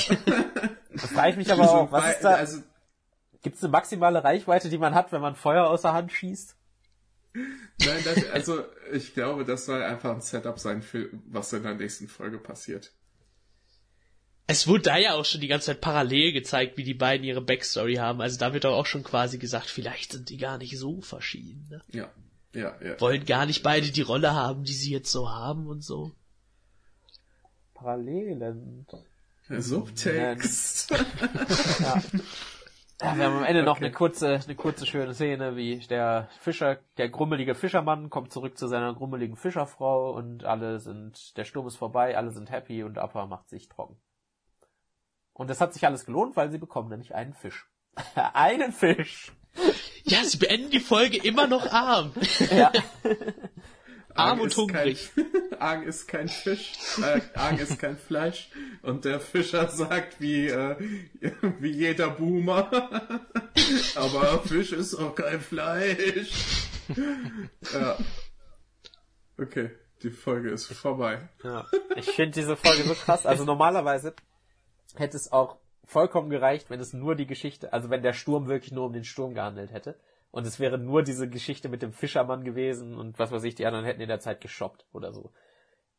Das frage ich mich aber auch, was ist da, Also, gibt's eine maximale Reichweite, die man hat, wenn man Feuer aus der Hand schießt? Nein, das, also ich glaube, das soll einfach ein Setup sein für was in der nächsten Folge passiert. Es wurde da ja auch schon die ganze Zeit parallel gezeigt, wie die beiden ihre Backstory haben. Also da wird auch schon quasi gesagt, vielleicht sind die gar nicht so verschieden. Ne? Ja, ja, ja. Wollen gar nicht beide die Rolle haben, die sie jetzt so haben und so. Parallelen. Subtext. (laughs) Ja. Ja, wir haben am Ende noch eine kurze, eine kurze schöne Szene, wie der Fischer, der grummelige Fischermann kommt zurück zu seiner grummeligen Fischerfrau und alle sind, der Sturm ist vorbei, alle sind happy und Appa macht sich trocken. Und das hat sich alles gelohnt, weil sie bekommen nämlich einen Fisch. (laughs) einen Fisch! Ja, sie beenden die Folge immer noch arm. Ja. (laughs) Arm und ist hungrig. Kein, (laughs) Aang ist kein Fisch, äh, Aang ist kein Fleisch und der Fischer sagt wie, äh, wie jeder Boomer, (laughs) aber Fisch ist auch kein Fleisch. ja. Okay, die Folge ist vorbei. Ja. Ich finde diese Folge so krass. Also normalerweise hätte es auch vollkommen gereicht, wenn es nur die Geschichte, also wenn der Sturm wirklich nur um den Sturm gehandelt hätte. Und es wäre nur diese Geschichte mit dem Fischermann gewesen und was weiß ich, die anderen hätten in der Zeit geshoppt oder so.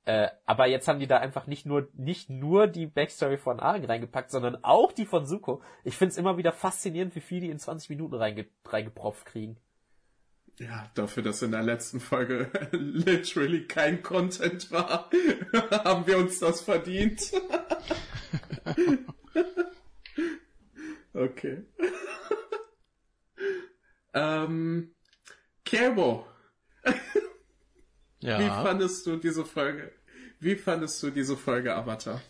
Äh, aber jetzt haben die da einfach nicht nur nicht nur die Backstory von Argen reingepackt, sondern auch die von Suko. Ich find's immer wieder faszinierend, wie viel die in 20 Minuten reinge reingepropft kriegen. Ja, dafür, dass in der letzten Folge (laughs) literally kein Content war, (laughs) haben wir uns das verdient. (laughs) okay. Ähm, Kerbo, (laughs) wie Ja. fandest du diese Folge? Wie fandest du diese Folge Avatar?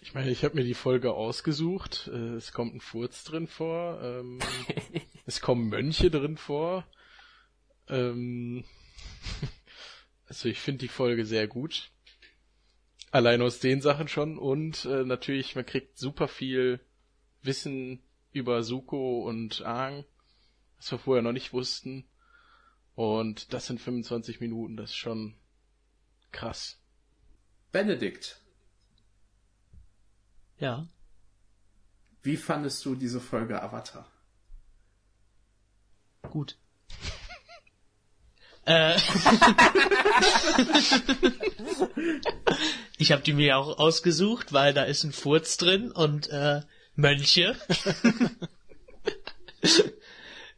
Ich meine, ich habe mir die Folge ausgesucht. Äh, Es kommt ein Furz drin vor. Ähm, (laughs) es kommen Mönche drin vor. Ähm, (laughs) also ich finde die Folge sehr gut. Allein aus den Sachen schon. Und äh, natürlich, man kriegt super viel Wissen über Suko und Aang, was wir vorher noch nicht wussten. Und das sind 25 Minuten, das ist schon krass. Benedikt, Ja. wie fandest du diese Folge Avatar? Gut. (laughs) äh, ich habe die mir auch ausgesucht, weil da ist ein Furz drin und äh, Mönche. (laughs)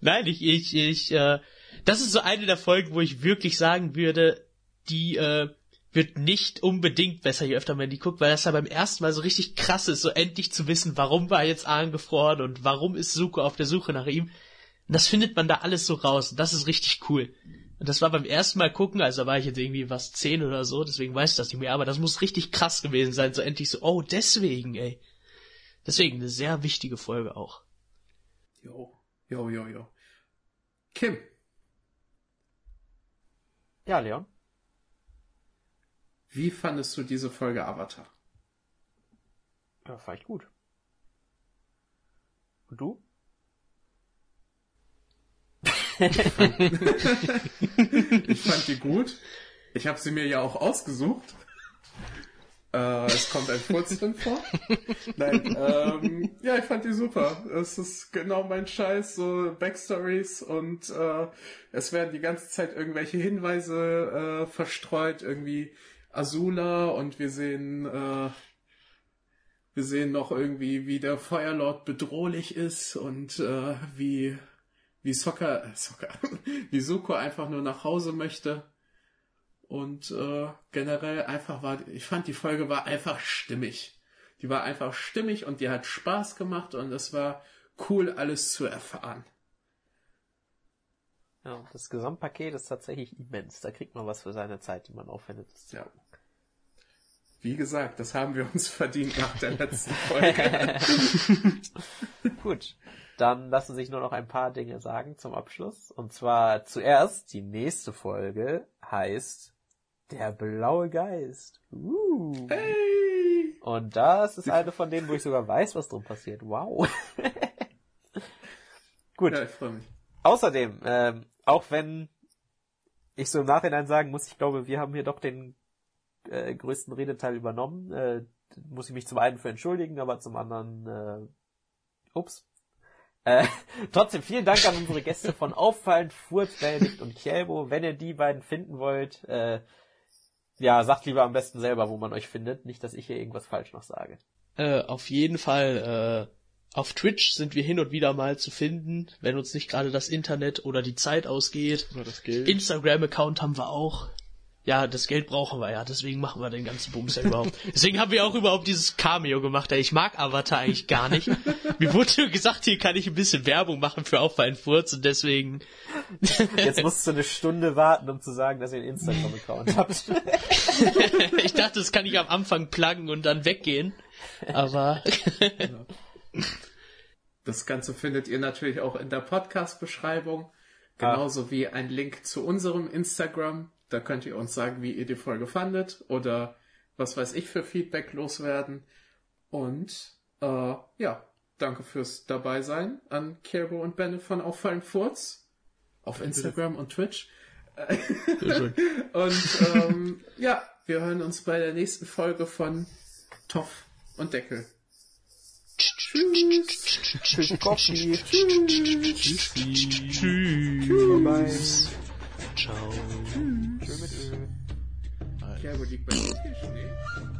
Nein, ich, ich, ich, äh, das ist so eine der Folgen, wo ich wirklich sagen würde, die äh, wird nicht unbedingt besser, je öfter man die guckt, weil das ja beim ersten Mal so richtig krass ist, so endlich zu wissen, warum war jetzt angefroren und warum ist Suko auf der Suche nach ihm. Und das findet man da alles so raus. Und das ist richtig cool. Und das war beim ersten Mal gucken, also da war ich jetzt irgendwie was zehn oder so, deswegen weiß ich das nicht mehr, aber das muss richtig krass gewesen sein, so endlich so, oh, deswegen, ey. Deswegen eine sehr wichtige Folge auch. Jo, jo, jo, jo. Kim, Ja, Leon. wie fandest du diese Folge Avatar? Ja, fand ich gut. Und du? Ich fand die gut. Ich habe sie mir ja auch ausgesucht. Äh, es kommt ein Furz drin vor. Nein, ähm, ja, ich fand die super. Es ist genau mein Scheiß, so Backstories und äh, es werden die ganze Zeit irgendwelche Hinweise äh, verstreut, irgendwie Azula und wir sehen äh, wir sehen noch irgendwie, wie der Feuerlord bedrohlich ist und äh, wie wie äh, Sokka, (laughs) wie Suko einfach nur nach Hause möchte. Und äh, generell einfach war, ich fand die Folge war einfach stimmig. Die war einfach stimmig und die hat Spaß gemacht und es war cool, alles zu erfahren. Ja, das Gesamtpaket ist tatsächlich immens. Da kriegt man was für seine Zeit, die man aufwendet. Ja. Wie gesagt, das haben wir uns (laughs) verdient nach der letzten (laughs) Folge. Gut, dann lassen sich nur noch ein paar Dinge sagen zum Abschluss. Und zwar zuerst, die nächste Folge heißt Der blaue Geist. Uh. hey! Und das ist eine von denen, wo ich sogar weiß, was drin passiert. Wow. (laughs) Gut. Ja, ich freue mich. Außerdem, ähm, auch wenn ich so im Nachhinein sagen muss, ich glaube, wir haben hier doch den äh, größten Redeteil übernommen, äh, muss ich mich zum einen für entschuldigen, aber zum anderen, äh, ups. Äh, (laughs) trotzdem vielen Dank an unsere Gäste von Auffallend, Furz, Benedikt und Kjelbo. Wenn ihr die beiden finden wollt, äh, ja, sagt lieber am besten selber, wo man euch findet. Nicht, dass ich hier irgendwas falsch noch sage. Äh, auf jeden Fall, äh, auf Twitch sind wir hin und wieder mal zu finden, wenn uns nicht gerade das Internet oder die Zeit ausgeht. Oder das Geld. Instagram-Account haben wir auch. Ja, das Geld brauchen wir ja, deswegen machen wir den ganzen Bums ja überhaupt. (laughs) Deswegen haben wir auch überhaupt dieses Cameo gemacht. Ich mag Avatar eigentlich gar nicht. Mir wurde gesagt, hier kann ich ein bisschen Werbung machen für Auffallen Furz und deswegen. Jetzt (laughs) musst du eine Stunde warten, um zu sagen, dass ihr einen Instagram-Account habt. (laughs) ich dachte, das kann ich am Anfang pluggen und dann weggehen. Aber Das Ganze findet ihr natürlich auch in der Podcast-Beschreibung. Genauso wie ein Link zu unserem Instagram. Da könnt ihr uns sagen, wie ihr die Folge fandet oder was weiß ich für Feedback loswerden. Und äh, ja, danke fürs dabei sein an Kerbo und Benne von Auffallen Furz auf Instagram und Twitch. (laughs) und ähm, ja, wir hören uns bei der nächsten Folge von Toff und Deckel. Tschüss, Coffee. tschüss. Ciao. Schön mit Öl. Kerbo liegt bei dir Schnee.